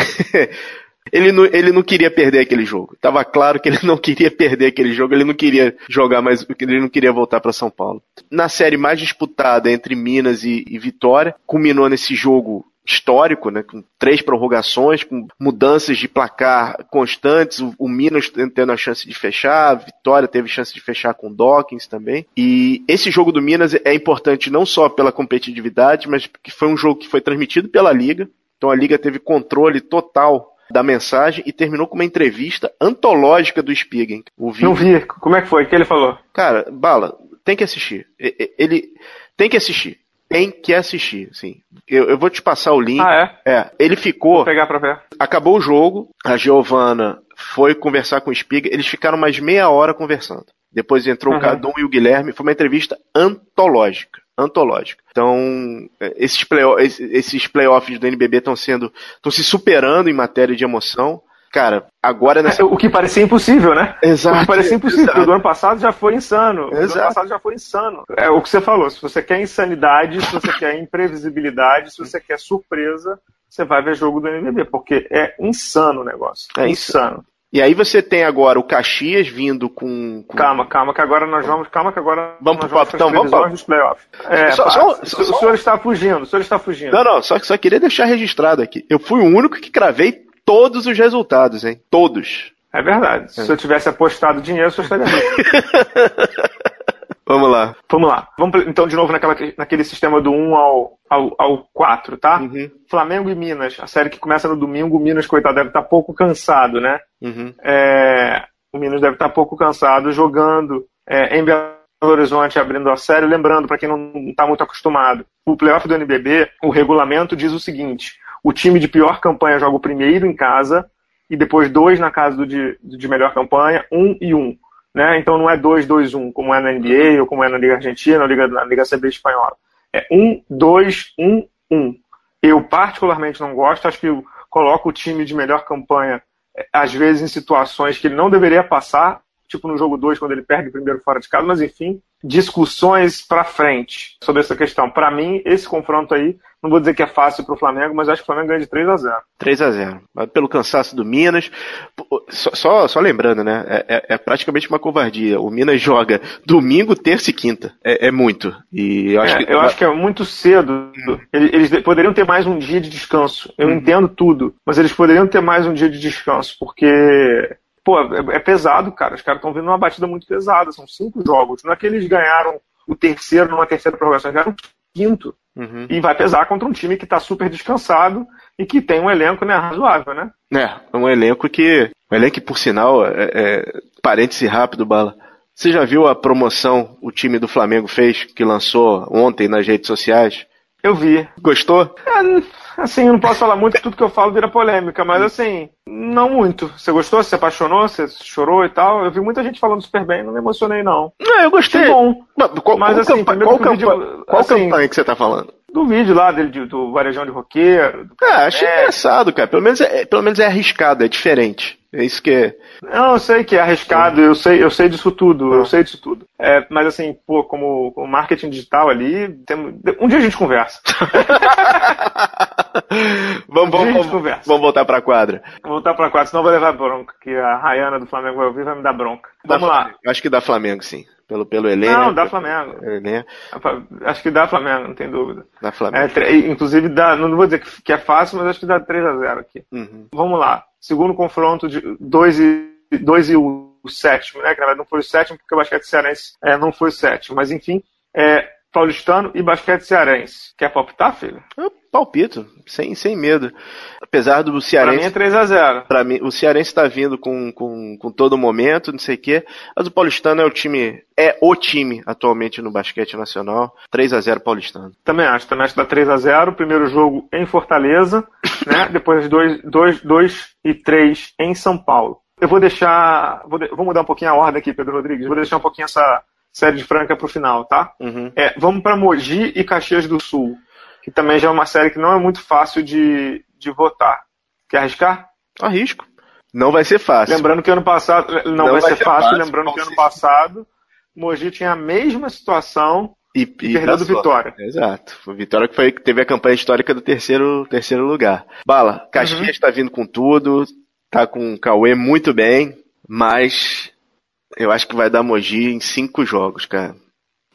[LAUGHS] Ele não, ele não queria perder aquele jogo. Tava claro que ele não queria perder aquele jogo, ele não queria jogar mais, ele não queria voltar para São Paulo. Na série mais disputada entre Minas e, e Vitória, culminou nesse jogo histórico, né, com três prorrogações, com mudanças de placar constantes, o, o, Minas tendo a chance de fechar, a Vitória teve chance de fechar com o Dawkins também. E esse jogo do Minas é importante não só pela competitividade, mas porque foi um jogo que foi transmitido pela Liga, então a Liga teve controle total da mensagem e terminou com uma entrevista antológica do Spigen. Não vi. Como é que foi? O que ele falou? Cara, Bala, tem que assistir. Ele tem que assistir. Tem que assistir, sim. Eu, eu vou te passar o link. Ah, é? É. Ele ficou. Vou pegar pra ver. Acabou o jogo, a Giovana foi conversar com o Spiga, eles ficaram mais meia hora conversando. Depois entrou uhum. o Cadum e o Guilherme, foi uma entrevista antológica. Antológica. Então, é, esses, play esses playoffs do NBB estão sendo. estão se superando em matéria de emoção. Cara, agora nessa. É, o que parecia impossível, né? Exato. O que parecia impossível. Exato. Do ano passado já foi insano. Exato. O do ano passado já foi insano. É o que você falou. Se você quer insanidade, se você quer imprevisibilidade, se você quer surpresa, você vai ver jogo do NBB, porque é insano o negócio. É insano. E aí você tem agora o Caxias vindo com, com... Calma, calma, que agora nós vamos. Calma, que agora vamos nós vamos então, vamos para dos playoffs. É, só, só, só, o senhor está fugindo, o senhor está fugindo. Não, não, só, só queria deixar registrado aqui. Eu fui o único que cravei todos os resultados, hein? Todos. É verdade. É. Se eu tivesse apostado dinheiro, eu estaria [LAUGHS] Vamos lá. Vamos lá. Vamos então de novo naquela, naquele sistema do 1 ao, ao, ao 4, tá? Uhum. Flamengo e Minas, a série que começa no domingo, o Minas, coitado, deve estar pouco cansado, né? Uhum. É, o Minas deve estar pouco cansado jogando é, em Belo Horizonte abrindo a série. Lembrando, para quem não está muito acostumado, o playoff do NBB, o regulamento diz o seguinte: o time de pior campanha joga o primeiro em casa e depois dois na casa do de, de melhor campanha, um e um. Né? Então não é 2, 2, 1, como é na NBA ou como é na Liga Argentina ou Liga, na Liga CB Espanhola. É 1, 2, 1, 1. Eu particularmente não gosto, acho que eu coloco o time de melhor campanha é, às vezes em situações que ele não deveria passar, tipo no jogo 2, quando ele perde o primeiro fora de casa, mas enfim, discussões para frente sobre essa questão. Para mim, esse confronto aí não vou dizer que é fácil para o Flamengo, mas acho que o Flamengo ganha de 3 a 0 3 a 0 Pelo cansaço do Minas. Só, só, só lembrando, né? É, é, é, praticamente uma covardia. O Minas joga domingo, terça e quinta. É, é muito. E eu acho, é, que... eu acho que é muito cedo. Hum. Eles, eles, poderiam ter mais um dia de descanso. Eu hum. entendo tudo. Mas eles poderiam ter mais um dia de descanso, porque pô, é, é pesado, cara. Os caras estão vendo uma batida muito pesada. São cinco jogos. Não é que eles ganharam o terceiro numa terceira prorrogação, eles ganharam o quinto. Uhum. E vai pesar contra um time que está super descansado e que tem um elenco né, razoável, né? É, um elenco que. Um elenco que, por sinal, é, é, parêntese rápido, Bala. Você já viu a promoção o time do Flamengo fez, que lançou ontem nas redes sociais? Eu vi. Gostou? É, assim, eu não posso falar muito, tudo que eu falo vira polêmica, mas assim, não muito. Você gostou? Você se apaixonou? Você chorou e tal? Eu vi muita gente falando super bem, não me emocionei, não. Não, eu gostei. Bom. Mas, qual, mas qual assim, campanha, qual, campanha, qual assim, campanha que você tá falando? Do vídeo lá dele, do Varejão de Roqueiro. Do é, achei é. engraçado, cara. Pelo menos, é, pelo menos é arriscado, é diferente. É isso que é. Não, eu sei que é arriscado, eu sei, eu sei disso tudo, eu sei disso tudo. É, mas assim, pô, como, como marketing digital ali, tem, um dia a gente conversa. [LAUGHS] vamos, vamos, vamos, conversa. vamos voltar pra quadra. Vamos voltar pra quadra, senão vai levar bronca, que a Rayana do Flamengo vai ouvir vai me dar bronca. Vamos dá, lá. Acho que dá Flamengo, sim. Pelo, pelo elenco. Não, dá Flamengo. Elenco. Acho que dá Flamengo, não tem dúvida. Dá Flamengo. É, inclusive, dá, não vou dizer que é fácil, mas acho que dá 3 a 0 aqui. Uhum. Vamos lá. Segundo confronto de 2 e, 2 e o, o sétimo, né? Que na verdade não foi o sétimo, porque o basquete cearense é, não foi o sétimo. Mas enfim, é, paulistano e basquete cearense. Quer palpitar, filho? Eu palpito, sem, sem medo. Apesar do Cearense. Pra mim é 3 a 0 Pra mim, o Cearense tá vindo com, com, com todo momento, não sei o quê. Mas o paulistano é o time, é o time atualmente no basquete nacional. 3 a 0 paulistano. Também acho, também acho que dá 3 a 0 Primeiro jogo em Fortaleza, [COUGHS] né? Depois 2, 2, 2 e 3 em São Paulo. Eu vou deixar. Vou, de, vou mudar um pouquinho a ordem aqui, Pedro Rodrigues. Vou deixar um pouquinho essa série de Franca pro final, tá? Uhum. É, vamos para Mogi e Caxias do Sul, que também já é uma série que não é muito fácil de, de votar. Quer arriscar? Arrisco. Não vai ser fácil. Lembrando que ano passado. Não, não vai, vai, ser, ser fácil, fácil, lembrando que ano passado Mogi tinha a mesma situação e, e perdeu do Vitória. Exato. O Vitória que, foi, que teve a campanha histórica do terceiro, terceiro lugar. Bala, Caxias está uhum. Tá vindo com tudo, tá com o Cauê muito bem, mas eu acho que vai dar Mogi em cinco jogos, cara.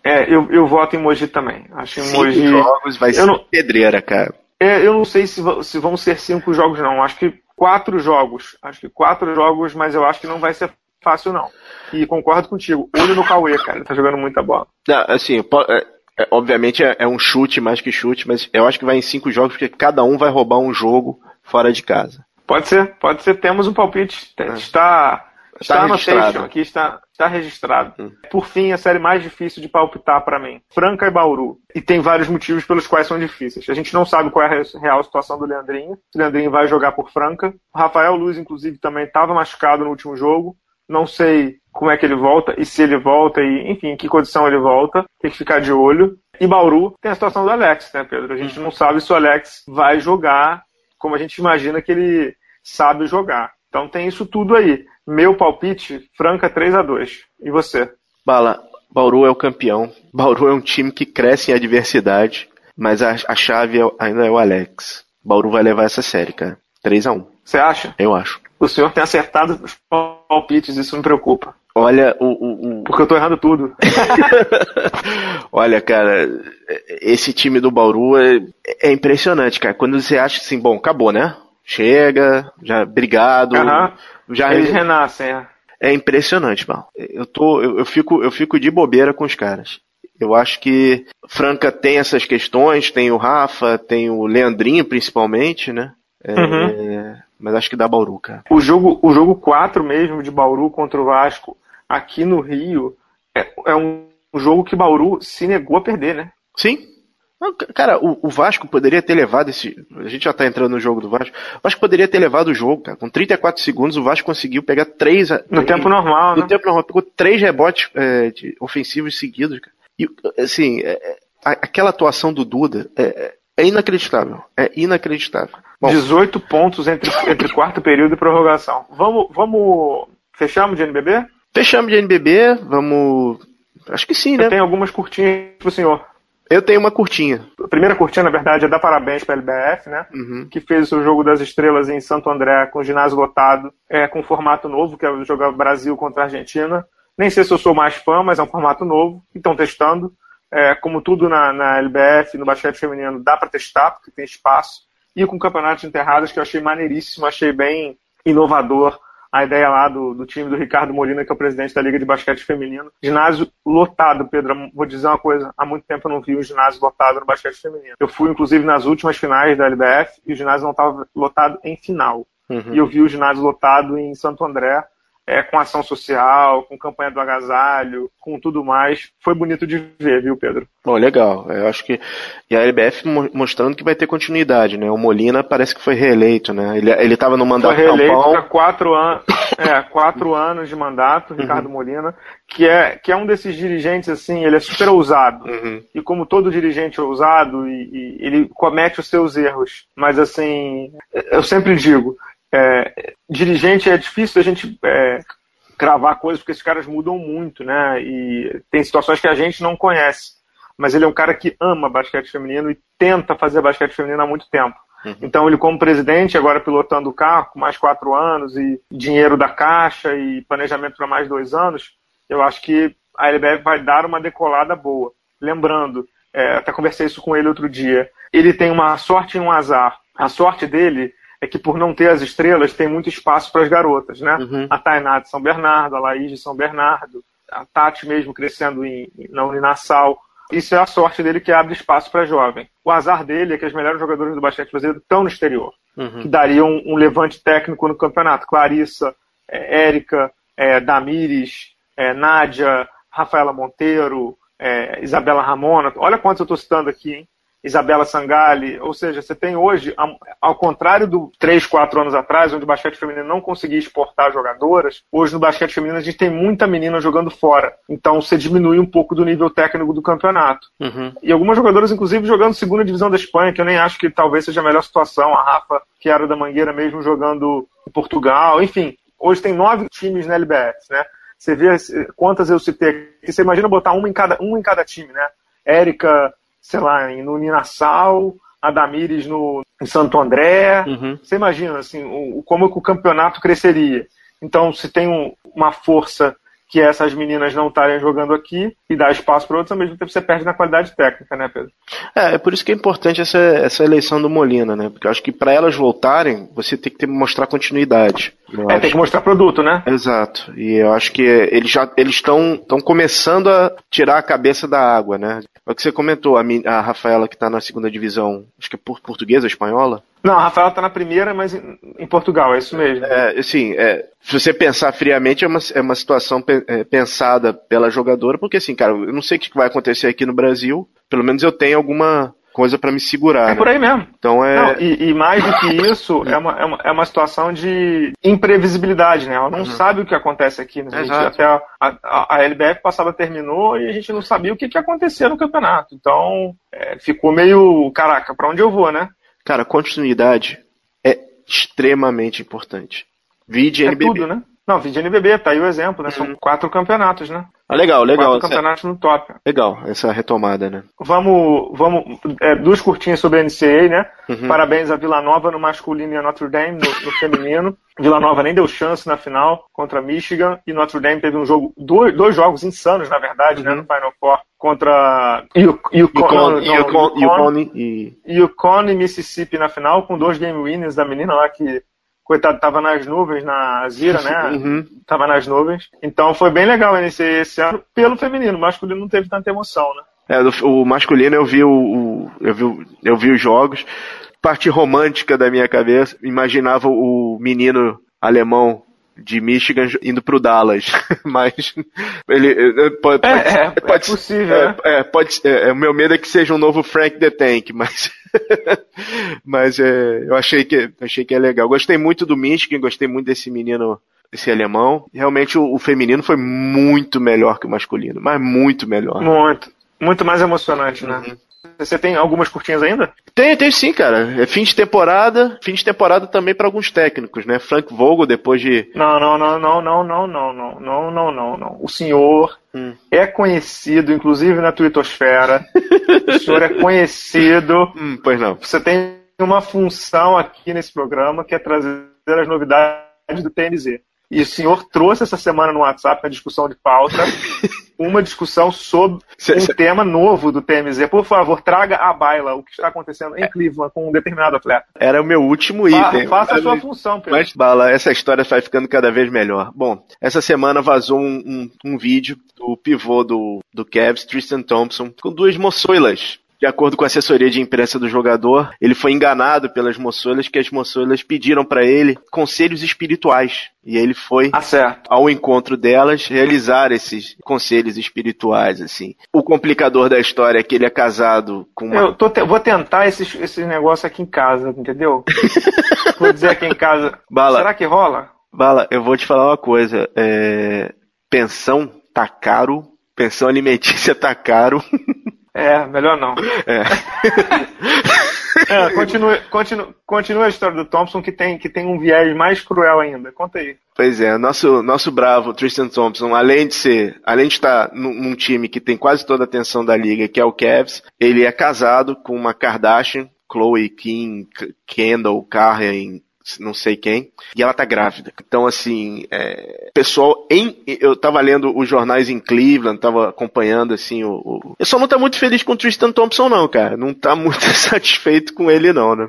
É, eu, eu voto em Mogi também. Acho que cinco Mogi. jogos vai ser não... pedreira, cara. É, eu não sei se, se vão ser cinco jogos, não. Acho que quatro jogos. Acho que quatro jogos, mas eu acho que não vai ser fácil, não. E concordo contigo. Olho no Cauê, cara. Ele tá jogando muita bola. Não, assim, é, é, obviamente é, é, um chute mais que chute, mas eu acho que vai em cinco jogos, porque cada um vai roubar um jogo fora de casa. Pode ser, pode ser. Temos um palpite. Está, está, está no aqui, está, está registrado. Hum. Por fim, a série mais difícil de palpitar para mim. Franca e Bauru. E tem vários motivos pelos quais são difíceis. A gente não sabe qual é a real situação do Leandrinho. Se o Leandrinho vai jogar por Franca. O Rafael Luz, inclusive, também estava machucado no último jogo. Não sei como é que ele volta e se ele volta e, enfim, em que condição ele volta. Tem que ficar de olho. E Bauru tem a situação do Alex, né, Pedro? A gente não sabe se o Alex vai jogar como a gente imagina que ele sabe jogar. Então tem isso tudo aí. Meu palpite, Franca 3 a 2 E você? Bala, Bauru é o campeão. Bauru é um time que cresce em adversidade, mas a, a chave é, ainda é o Alex. Bauru vai levar essa série, cara. 3 a 1 Você acha? Eu acho. O senhor tem acertado os palpites, isso me preocupa. Olha, o, o, o... Porque eu tô errando tudo. [LAUGHS] Olha, cara, esse time do Bauru é, é, impressionante, cara. Quando você acha assim, bom, acabou, né? Chega, já, obrigado. Uhum. Já Eles renascem, é. É impressionante, mal. Eu tô, eu, eu, fico, eu fico de bobeira com os caras. Eu acho que Franca tem essas questões, tem o Rafa, tem o Leandrinho principalmente, né? É, uhum. Mas acho que dá Bauru, cara. O jogo, o jogo 4 mesmo de Bauru contra o Vasco aqui no Rio é, é um jogo que Bauru se negou a perder, né? Sim. Cara, o, o, Vasco poderia ter levado esse. A gente já tá entrando no jogo do Vasco. O Vasco poderia ter levado o jogo, cara. Com 34 segundos, o Vasco conseguiu pegar três. No tempo normal, no né? tempo normal. Pegou três rebotes é, ofensivos seguidos, cara. E, assim, é, é aquela atuação do Duda é, é inacreditável. É inacreditável. Bom, 18 pontos entre, entre quarto período e prorrogação. Vamos, vamos. Fechamos de NBB? Fechamos de NBB, vamos. Acho que sim, né? Tem algumas curtinhas pro senhor. Eu tenho uma curtinha. A primeira curtinha, na verdade, é dar parabéns para a LBF, né? Uhum. Que fez o seu jogo das estrelas em Santo André com ginásio lotado, é, com formato novo, que é jogar Brasil contra a Argentina. Nem sei se eu sou mais fã, mas é um formato novo. Estão testando. É, como tudo na, na LBF, no basquete feminino, dá para testar, porque tem espaço. E com o campeonato de enterradas, que eu achei maneiríssimo, achei bem inovador a ideia lá do, do time do Ricardo Molina, que é o presidente da Liga de Basquete Feminino. Ginásio lotado, Pedro. Vou dizer uma coisa: há muito tempo eu não vi um ginásio lotado no basquete feminino. Eu fui, inclusive, nas últimas finais da LBF e o ginásio não estava lotado em final. Uhum. E eu vi o ginásio lotado em Santo André é, com ação social, com campanha do agasalho, com tudo mais. Foi bonito de ver, viu, Pedro? Bom, legal. Eu acho que. E a LBF mostrando que vai ter continuidade, né? O Molina parece que foi reeleito, né? Ele, ele tava no mandato Foi reeleito para quatro anos. [COUGHS] É, quatro anos de mandato, uhum. Ricardo uhum. Molina, que é, que é um desses dirigentes, assim, ele é super ousado. Uhum. E como todo dirigente ousado, e, e ele comete os seus erros. Mas, assim, eu sempre digo, é, dirigente é difícil a gente é, cravar coisas porque esses caras mudam muito, né? E tem situações que a gente não conhece. Mas ele é um cara que ama basquete feminino e tenta fazer basquete feminino há muito tempo. Uhum. Então ele como presidente, agora pilotando o carro, com mais quatro anos e dinheiro da caixa e planejamento para mais dois anos, eu acho que a LBF vai dar uma decolada boa. Lembrando, é, até conversei isso com ele outro dia, ele tem uma sorte e um azar. A sorte dele é que por não ter as estrelas, tem muito espaço para as garotas, né? Uhum. A Tainá de São Bernardo, a Laís de São Bernardo, a Tati mesmo crescendo em, na Uninassal. Isso é a sorte dele que abre espaço para jovem. O azar dele é que as melhores jogadoras do basquete brasileiro estão no exterior, uhum. que dariam um, um, levante técnico no campeonato. Clarissa, é, Érica, é, Damires, é, Nádia, Rafaela Monteiro, é, Isabela Ramona. Olha quantos eu estou citando aqui, hein? Isabela Sangali, ou seja, você tem hoje, ao contrário do 3, 4 anos atrás, onde o basquete feminino não conseguia exportar jogadoras, hoje no basquete feminino a gente tem muita menina jogando fora. Então você diminui um pouco do nível técnico do campeonato. Uhum. E algumas jogadoras, inclusive, jogando segunda divisão da Espanha, que eu nem acho que talvez seja a melhor situação. A Rafa, que era da Mangueira mesmo, jogando em Portugal. Enfim, hoje tem nove times na LBF, né? Você vê quantas eu citei aqui. Você imagina botar uma em cada, um em cada time, né? Érica, sei lá, no Ninassal, a Damires no, em Santo André. Uhum. Você imagina assim, o, como o campeonato cresceria. Então, se tem um, uma força que essas meninas não estarem jogando aqui e dar espaço para outros, ao mesmo tempo você perde na qualidade técnica, né, Pedro? É, é por isso que é importante essa, essa eleição do Molina, né? Porque eu acho que para elas voltarem, você tem que ter, mostrar continuidade. é, acho. tem que mostrar produto, né? Exato. E eu acho que eles já eles estão começando a tirar a cabeça da água, né? É o que você comentou, a, a Rafaela que está na segunda divisão, acho que é por portuguesa, espanhola? Não, a Rafaela está na primeira, mas em, Portugal, é isso mesmo. É, assim, é, se você pensar friamente, é uma, é uma situação pe, é, pensada pela jogadora, porque assim, cara, eu não sei o que vai acontecer aqui no Brasil, pelo menos eu tenho alguma coisa para me segurar. É né? por aí mesmo. Então é. Não, e, e, mais do que isso, [LAUGHS] é uma, é, uma, é uma situação de imprevisibilidade, né? Ela não uhum. sabe o que acontece aqui. Né? A gente, até a, a, a, LBF passada terminou e a gente não sabia o que, que ia acontecer no campeonato. Então é, ficou meio, caraca, para onde eu vou, né? Cara, continuidade é extremamente importante. Vide é NBB. Tudo, né? Não, vídeo NBB, tá aí o exemplo, né? São uhum. quatro campeonatos, né? Ah, legal, legal. Quatro campeonatos no top. Legal, essa retomada, né? Vamos, vamos, é, duas curtinhas sobre a NCAA, né? Uhum. Parabéns a Vila Nova no masculino e a Notre Dame no, no feminino. [LAUGHS] Vila Nova nem deu chance na final contra Michigan e Notre Dame teve um jogo, dois, dois jogos insanos, na verdade, né? uhum. né? No Final Four contra e Yukon e Mississippi na final com dois game winners da menina lá que coitado, tava nas nuvens na Zira, né? [LAUGHS] Uhum. Tava nas nuvens. Então foi bem legal esse, esse ano pelo feminino. O masculino não teve tanta emoção, né? É, o masculino eu vi o, o eu vi, eu vi os jogos. Parte romântica da minha cabeça, imaginava o menino alemão de Michigan indo pro Dallas, [LAUGHS] mas ele pode, é, é, pode, é possível, é, né? é, pode, é, o meu medo é que seja um novo Frank the Tank, mas [LAUGHS] [LAUGHS] mas é, eu achei que achei que é legal. Gostei muito do Michigan, gostei muito desse menino, esse alemão. Realmente o, o feminino foi muito melhor que o masculino, mas muito melhor. Muito, muito mais emocionante, né? Uhum. Você tem algumas curtinhas ainda? Tem, tem sim, cara. É fim de temporada, fim de temporada também para alguns técnicos, né? Frank Vogel depois de Não, não, não, não, não, não, não, não, não, não, não, não. O senhor hum. é conhecido inclusive na twittosfera. o senhor é conhecido. Hum, pois não. Você tem uma função aqui nesse programa que é trazer as novidades do TNZ. E o senhor trouxe essa semana no WhatsApp, na discussão de pauta, [LAUGHS] uma discussão sobre cê, um cê... tema novo do TMZ. Por favor, traga à baila o que está acontecendo em é. Cleveland com um determinado atleta. Era o meu último item. faça a sua função, Pedro. Mas, Bala, essa história vai ficando cada vez melhor. Bom, essa semana vazou um, um, um vídeo do pivô do, do Cavs, Tristan Thompson, com duas moçoilas de acordo com a assessoria de imprensa do jogador, ele foi enganado pelas moçoilas, que as moçoilas pediram para ele conselhos espirituais. E ele foi ah, ao encontro delas realizar esses conselhos espirituais, assim. O complicador da história é que ele é casado com uma... Eu te... vou tentar esse, esse negócio aqui em casa, entendeu? [LAUGHS] vou dizer aqui em casa. Bala, Será que rola? Bala, eu vou te falar uma coisa. É... Pensão tá caro, pensão alimentícia [LAUGHS] tá caro. É, melhor não. É. [LAUGHS] é, continue, continue, continue a história do Thompson que tem, que tem um viés mais cruel ainda. Conta aí. Pois é, nosso, nosso bravo Tristan Thompson, além de ser, além de estar num, num time que tem quase toda a atenção da liga, que é o Cavs, ele é casado com uma Kardashian, Chloe Kim, Kendall, Karen, não sei quem, e ela tá grávida. Então, assim, é, pessoal em. Eu tava lendo os jornais em Cleveland, tava acompanhando, assim, o. o eu só não tá muito feliz com o Tristan Thompson, não, cara. Não tá muito [LAUGHS] satisfeito com ele, não, né?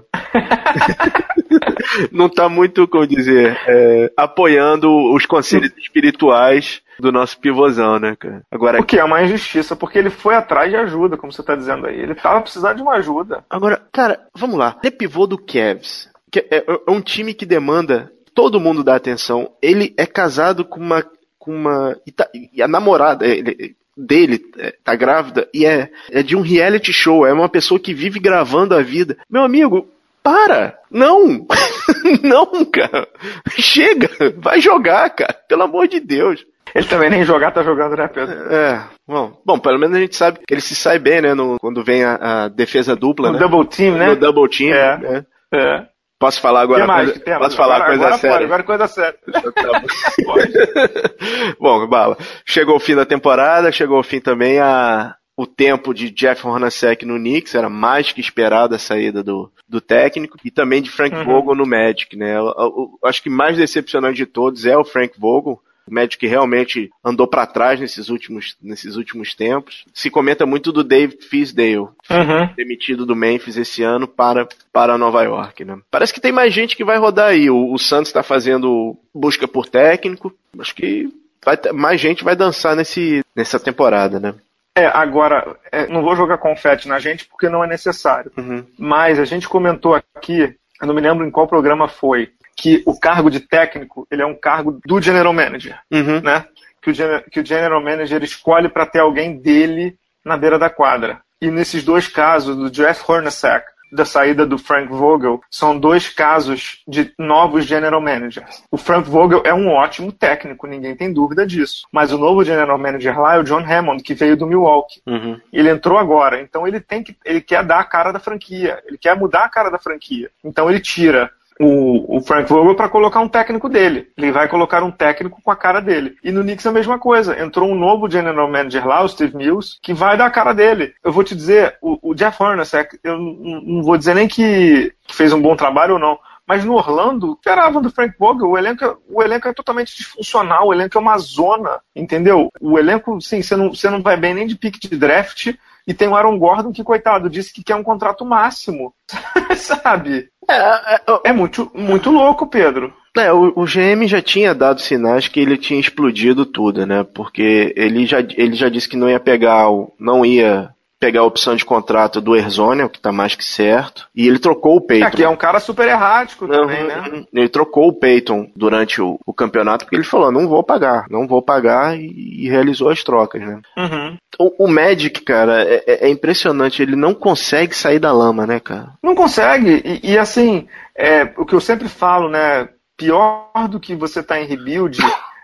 [LAUGHS] não tá muito, como dizer, é, apoiando os conselhos espirituais do nosso pivôzão, né, cara? Agora, o que é uma injustiça, porque ele foi atrás de ajuda, como você tá dizendo aí. Ele tava precisando de uma ajuda. Agora, cara, vamos lá. Ter pivô do Cavs é, é um time que demanda todo mundo dá atenção. Ele é casado com uma com uma e, tá, e a namorada ele, dele é, tá grávida e é, é de um reality show. É uma pessoa que vive gravando a vida. Meu amigo, para! Não! [LAUGHS] não, cara! Chega! Vai jogar, cara! Pelo amor de Deus! Ele também nem jogar tá jogando, né, Pedro? É, bom, bom pelo menos a gente sabe que ele se sai bem, né, no, quando vem a, a defesa dupla, no né? double team, né? No double team, é. Né? é. Posso falar agora? Mais? Coisa, posso falar agora, coisa agora séria? Pode, agora coisa séria. [LAUGHS] [LAUGHS] bom, Bala, chegou o fim da temporada, chegou o fim também a, o tempo de Jeff Hornacek no Knicks, era mais que esperada a saída do, do técnico, e também de Frank uhum. Vogel no Magic, né? Eu, eu, eu, acho que mais decepcionante de todos é o Frank Vogel, o Magic realmente andou para trás nesses últimos, nesses últimos tempos. Se comenta muito do Dave Fisdale, uhum. demitido do Memphis esse ano para, para Nova York. Né? Parece que tem mais gente que vai rodar aí. O, o Santos está fazendo busca por técnico. Acho que vai, mais gente vai dançar nesse, nessa temporada, né? É, agora, é, não vou jogar confete na gente porque não é necessário. Uhum. Mas a gente comentou aqui, eu não me lembro em qual programa foi, que o cargo de técnico ele é um cargo do general manager, uhum. né? Que o, que o general manager escolhe para ter alguém dele na beira da quadra. E nesses dois casos, do Jeff Hornacek da saída do Frank Vogel são dois casos de novos general managers. O Frank Vogel é um ótimo técnico, ninguém tem dúvida disso. Mas o novo general manager lá é o John Hammond, que veio do Milwaukee. Uhum. Ele entrou agora, então ele tem que, ele quer dar a cara da franquia, ele quer mudar a cara da franquia. Então ele tira o, o Frank Vogel para colocar um técnico dele. Ele vai colocar um técnico com a cara dele. E no Knicks é a mesma coisa. Entrou um novo general manager lá, o Steve Mills, que vai dar a cara dele. Eu vou te dizer, o, o Jeff Hornacek, eu não vou dizer nem que fez um bom trabalho ou não, mas no Orlando, esperavam do Frank Vogel, o elenco, é, o elenco é totalmente disfuncional, o elenco é uma zona, entendeu? O elenco, sim, você não, você não vai bem nem de pique de draft, e tem o Aaron Gordon que, coitado, disse que quer um contrato máximo. [LAUGHS] Sabe? É, é, é, muito, muito louco, Pedro. É, o, o, GM já tinha dado sinais que ele tinha explodido tudo, né? Porque ele já, ele já disse que não ia pegar, não ia pegar a opção de contrato do Erzone, o que tá mais que certo. E ele trocou o Peyton. Aqui é um cara super errático também, uhum, né? Ele trocou o Peyton durante o, o, campeonato porque ele falou, não vou pagar, não vou pagar e, e realizou as trocas, né? Uhum. O, o, Magic, cara, é, é, é, impressionante, ele não consegue sair da lama, né, cara? Não consegue, e, e assim, é, o que eu sempre falo, né, pior do que você tá em rebuild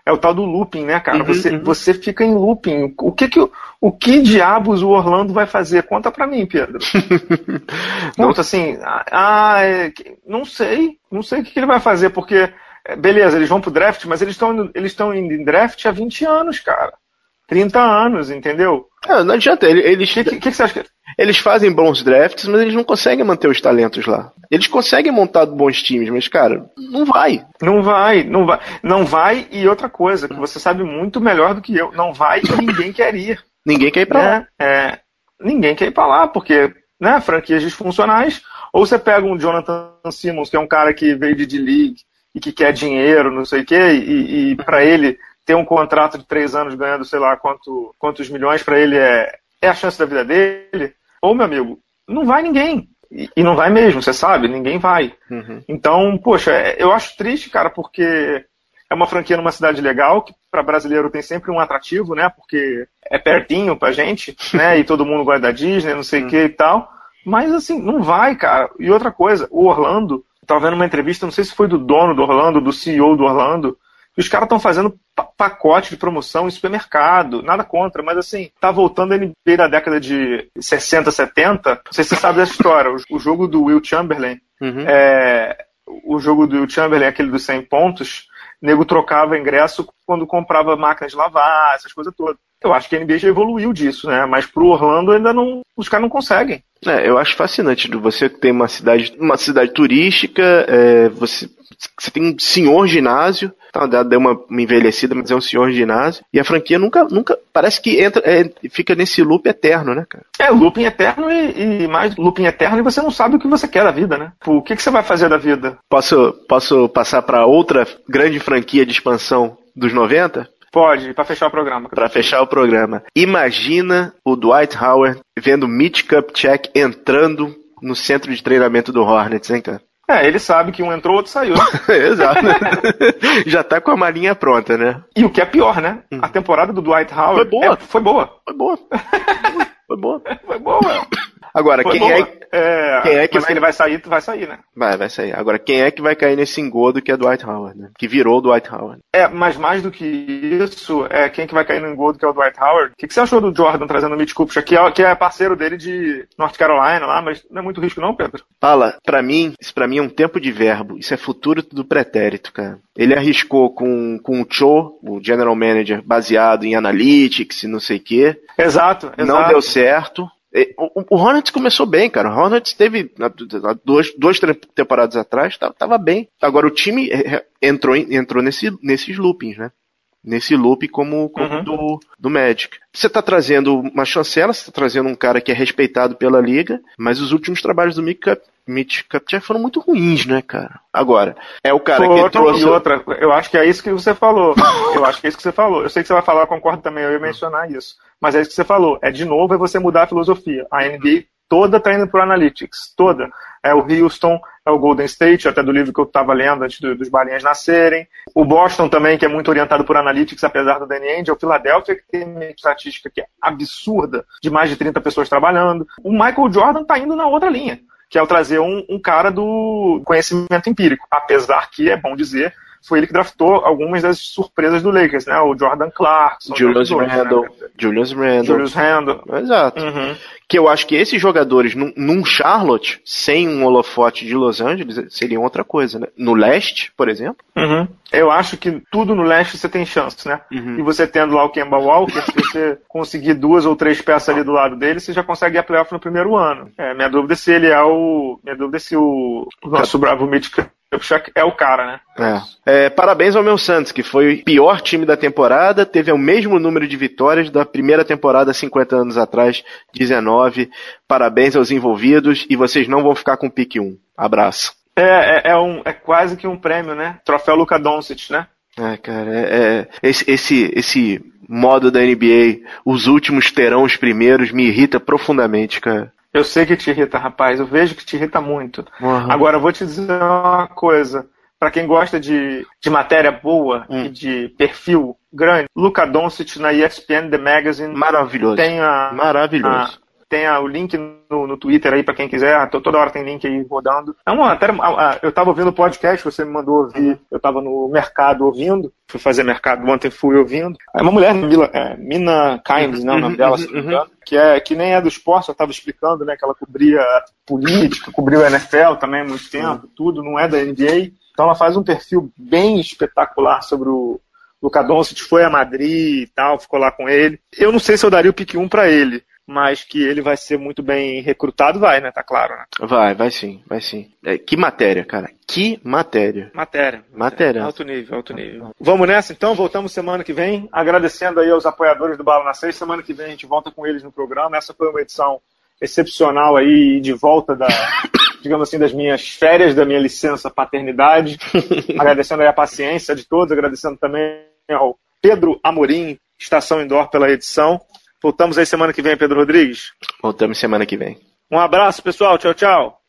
é o tal do looping, né, cara? Uhum, você, uhum. você fica em looping. O que que, o que diabos o Orlando vai fazer? Conta pra mim, Pedro. [LAUGHS] Conta assim, ah, é, não sei, não sei o que, que ele vai fazer, porque, é, beleza, eles vão pro draft, mas eles estão eles estão indo em draft há 20 anos, cara. 30 anos, entendeu? É, não adianta, eles... Que, que, que, você acha que... Eles fazem bons drafts, mas eles não conseguem manter os talentos lá. Eles conseguem montar bons times, mas, cara, não vai. Não vai, não vai. Não vai, e outra coisa, que você sabe muito melhor do que eu, não vai e ninguém quer ir. Ninguém quer ir pra lá. É, é, ninguém quer ir pra lá, porque, né, franquias disfuncionais, ou você pega um Jonathan Simmons, que é um cara que veio de D-League e que quer dinheiro, não sei o quê, e, e para ele ter um contrato de três anos ganhando, sei lá, quanto, quantos milhões para ele é, é a chance da vida dele. Ou, meu amigo, não vai ninguém. E, e não vai mesmo, você sabe, ninguém vai. Uhum. Então, poxa, é, eu acho triste, cara, porque é uma franquia numa cidade legal, que para brasileiro tem sempre um atrativo, né? Porque é pertinho pra gente, né? E todo mundo gosta da Disney, não sei o uhum. que e tal. Mas assim, não vai, cara. E outra coisa, o Orlando, estava vendo uma entrevista, não sei se foi do dono do Orlando, do CEO do Orlando, os caras estão fazendo pacote de promoção em supermercado, nada contra, mas assim, tá voltando a NBA da década de 60, 70. Não sei se você sabe dessa história. O, jogo do Will Chamberlain, uhum. é, o jogo do Will Chamberlain, aquele dos 100 pontos, nego trocava ingresso quando comprava máquinas de lavar, essas coisas todas. Eu acho que a NBA já evoluiu disso, né? Mas pro Orlando ainda não. Os caras não conseguem. É, eu acho fascinante. Você tem uma cidade, uma cidade turística, é, você, você tem um senhor ginásio, tá, deu uma, uma, envelhecida, mas é um senhor ginásio. E a franquia nunca, nunca parece que entra, é, fica nesse loop eterno, né, cara? É, looping eterno e, e, mais looping eterno e você não sabe o que você quer da vida, né? o que, que você vai fazer da vida? Posso, posso passar para outra grande franquia de expansão dos 90? Pode, para fechar o programa. Para fechar o programa. Imagina o Dwight Howard vendo Mitch Kupchak entrando no centro de treinamento do Hornets, hein, cara? É, ele sabe que um entrou, outro saiu. [LAUGHS] Exato. [LAUGHS] Já tá com a malinha pronta, né? E o que é pior, né? Hum. A temporada do Dwight Howard foi boa. É, foi boa. Foi boa. [LAUGHS] Foi boa. foi boa. Agora, quem é, é, quem é que vai... ele vai sair, vai sair, né? Vai, vai sair. Agora, quem é que vai cair nesse engodo que é Dwight Howard, né? Que virou Dwight Howard. É, mas mais do que isso, é quem é que vai cair no engodo que é o Dwight Howard. O que, que você achou do Jordan trazendo o Mitch Kupchak, que é, que é parceiro dele de North Carolina lá, mas não é muito risco não, Pedro? Fala, para mim, isso para mim é um tempo de verbo. Isso é futuro do pretérito, cara. Ele arriscou com, com o Cho, o general manager, baseado em analytics e não sei o quê. Exato, exato. Não deu certo. O, o Hornets começou bem, cara. O Hornets teve duas, duas temporadas atrás, tava, tava bem. Agora o time entrou, entrou nesse, nesses loopings, né? Nesse loop como, como uhum. do, do Magic. Você está trazendo uma chancela, você está trazendo um cara que é respeitado pela liga, mas os últimos trabalhos do Mitch Kupchak foram muito ruins, né, cara? Agora, é o cara Foi que outra, trouxe... E outra, eu acho que é isso que você falou. eu acho que é isso que você falou. Eu sei que você vai falar, eu concordo também, eu ia mencionar isso. Mas é isso que você falou. É de novo é você mudar a filosofia. A NBA toda está indo para Analytics, toda. É o Houston, é o Golden State, até do livro que eu estava lendo antes do, dos balinhas nascerem. O Boston também, que é muito orientado por Analytics, apesar do Danny Ainge. O Philadelphia, que tem uma estatística que é absurda, de mais de 30 pessoas trabalhando. O Michael Jordan está indo na outra linha que é o trazer um, um, cara do conhecimento empírico. Apesar que, é bom dizer, foi ele que draftou algumas das surpresas do Lakers, né? O Jordan Clarkson, Julius Randle? Julius Randle. Julius Randle. Exato. Uhum. Que eu acho que esses jogadores num, num, Charlotte, sem um holofote de Los Angeles, seriam outra coisa, né? No leste, por exemplo. Uhum. Eu acho que tudo no leste você tem chance, né? Uhum. E você tendo lá o Kemba Walker, se você [LAUGHS] conseguir duas ou três peças ali do lado dele, você já consegue ir a playoff no primeiro ano. É, minha dúvida é se ele é o. Minha dúvida é se o, o nosso bravo Mitch é o cara, né? É. é. Parabéns ao meu Santos, que foi o pior time da temporada, teve o mesmo número de vitórias da primeira temporada 50 anos atrás, 19. Parabéns aos envolvidos e vocês não vão ficar com pique 1. Abraço. É, é, é, um, é quase que um prêmio, né? Troféu Luca Doncic, né? É, cara, é, é, esse, esse, esse modo da NBA, os últimos terão os primeiros, me irrita profundamente, cara. Eu sei que te irrita, rapaz. Eu vejo que te irrita muito. Uhum. Agora, eu vou te dizer uma coisa. Para quem gosta de, de matéria boa hum. e de perfil grande, Luca Doncic na ESPN The Magazine. Maravilhoso. Tem a, Maravilhoso. Tem o link no, no Twitter aí para quem quiser. Toda hora tem link aí rodando. É uma, até, eu tava ouvindo o podcast, você me mandou ouvir. Eu tava no mercado ouvindo. Fui fazer mercado ontem, fui ouvindo. É uma mulher, é, Mina Kimes, né, o nome dela, se não me engano que, é, que nem é do esporte, eu estava explicando, né, que ela cobria política, cobriu a NFL também há muito tempo, tudo, não é da NBA. Então ela faz um perfil bem espetacular sobre o Luca Doncic, foi a Madrid e tal, ficou lá com ele. Eu não sei se eu daria o pick 1 para ele, mas que ele vai ser muito bem recrutado, vai, né? Tá claro, né? Vai, vai sim, vai sim. É, que matéria, cara. Que matéria. Matéria. Matéria. Alto nível, alto nível. Vamos nessa então, voltamos semana que vem, agradecendo aí aos apoiadores do Bala na Seis. Semana que vem a gente volta com eles no programa. Essa foi uma edição excepcional aí de volta da, [COUGHS] digamos assim, das minhas férias, da minha licença paternidade. [LAUGHS] agradecendo aí a paciência de todos, agradecendo também ao Pedro Amorim, Estação Indoor, pela edição. Voltamos aí semana que vem, Pedro Rodrigues? Voltamos semana que vem. Um abraço, pessoal. Tchau, tchau.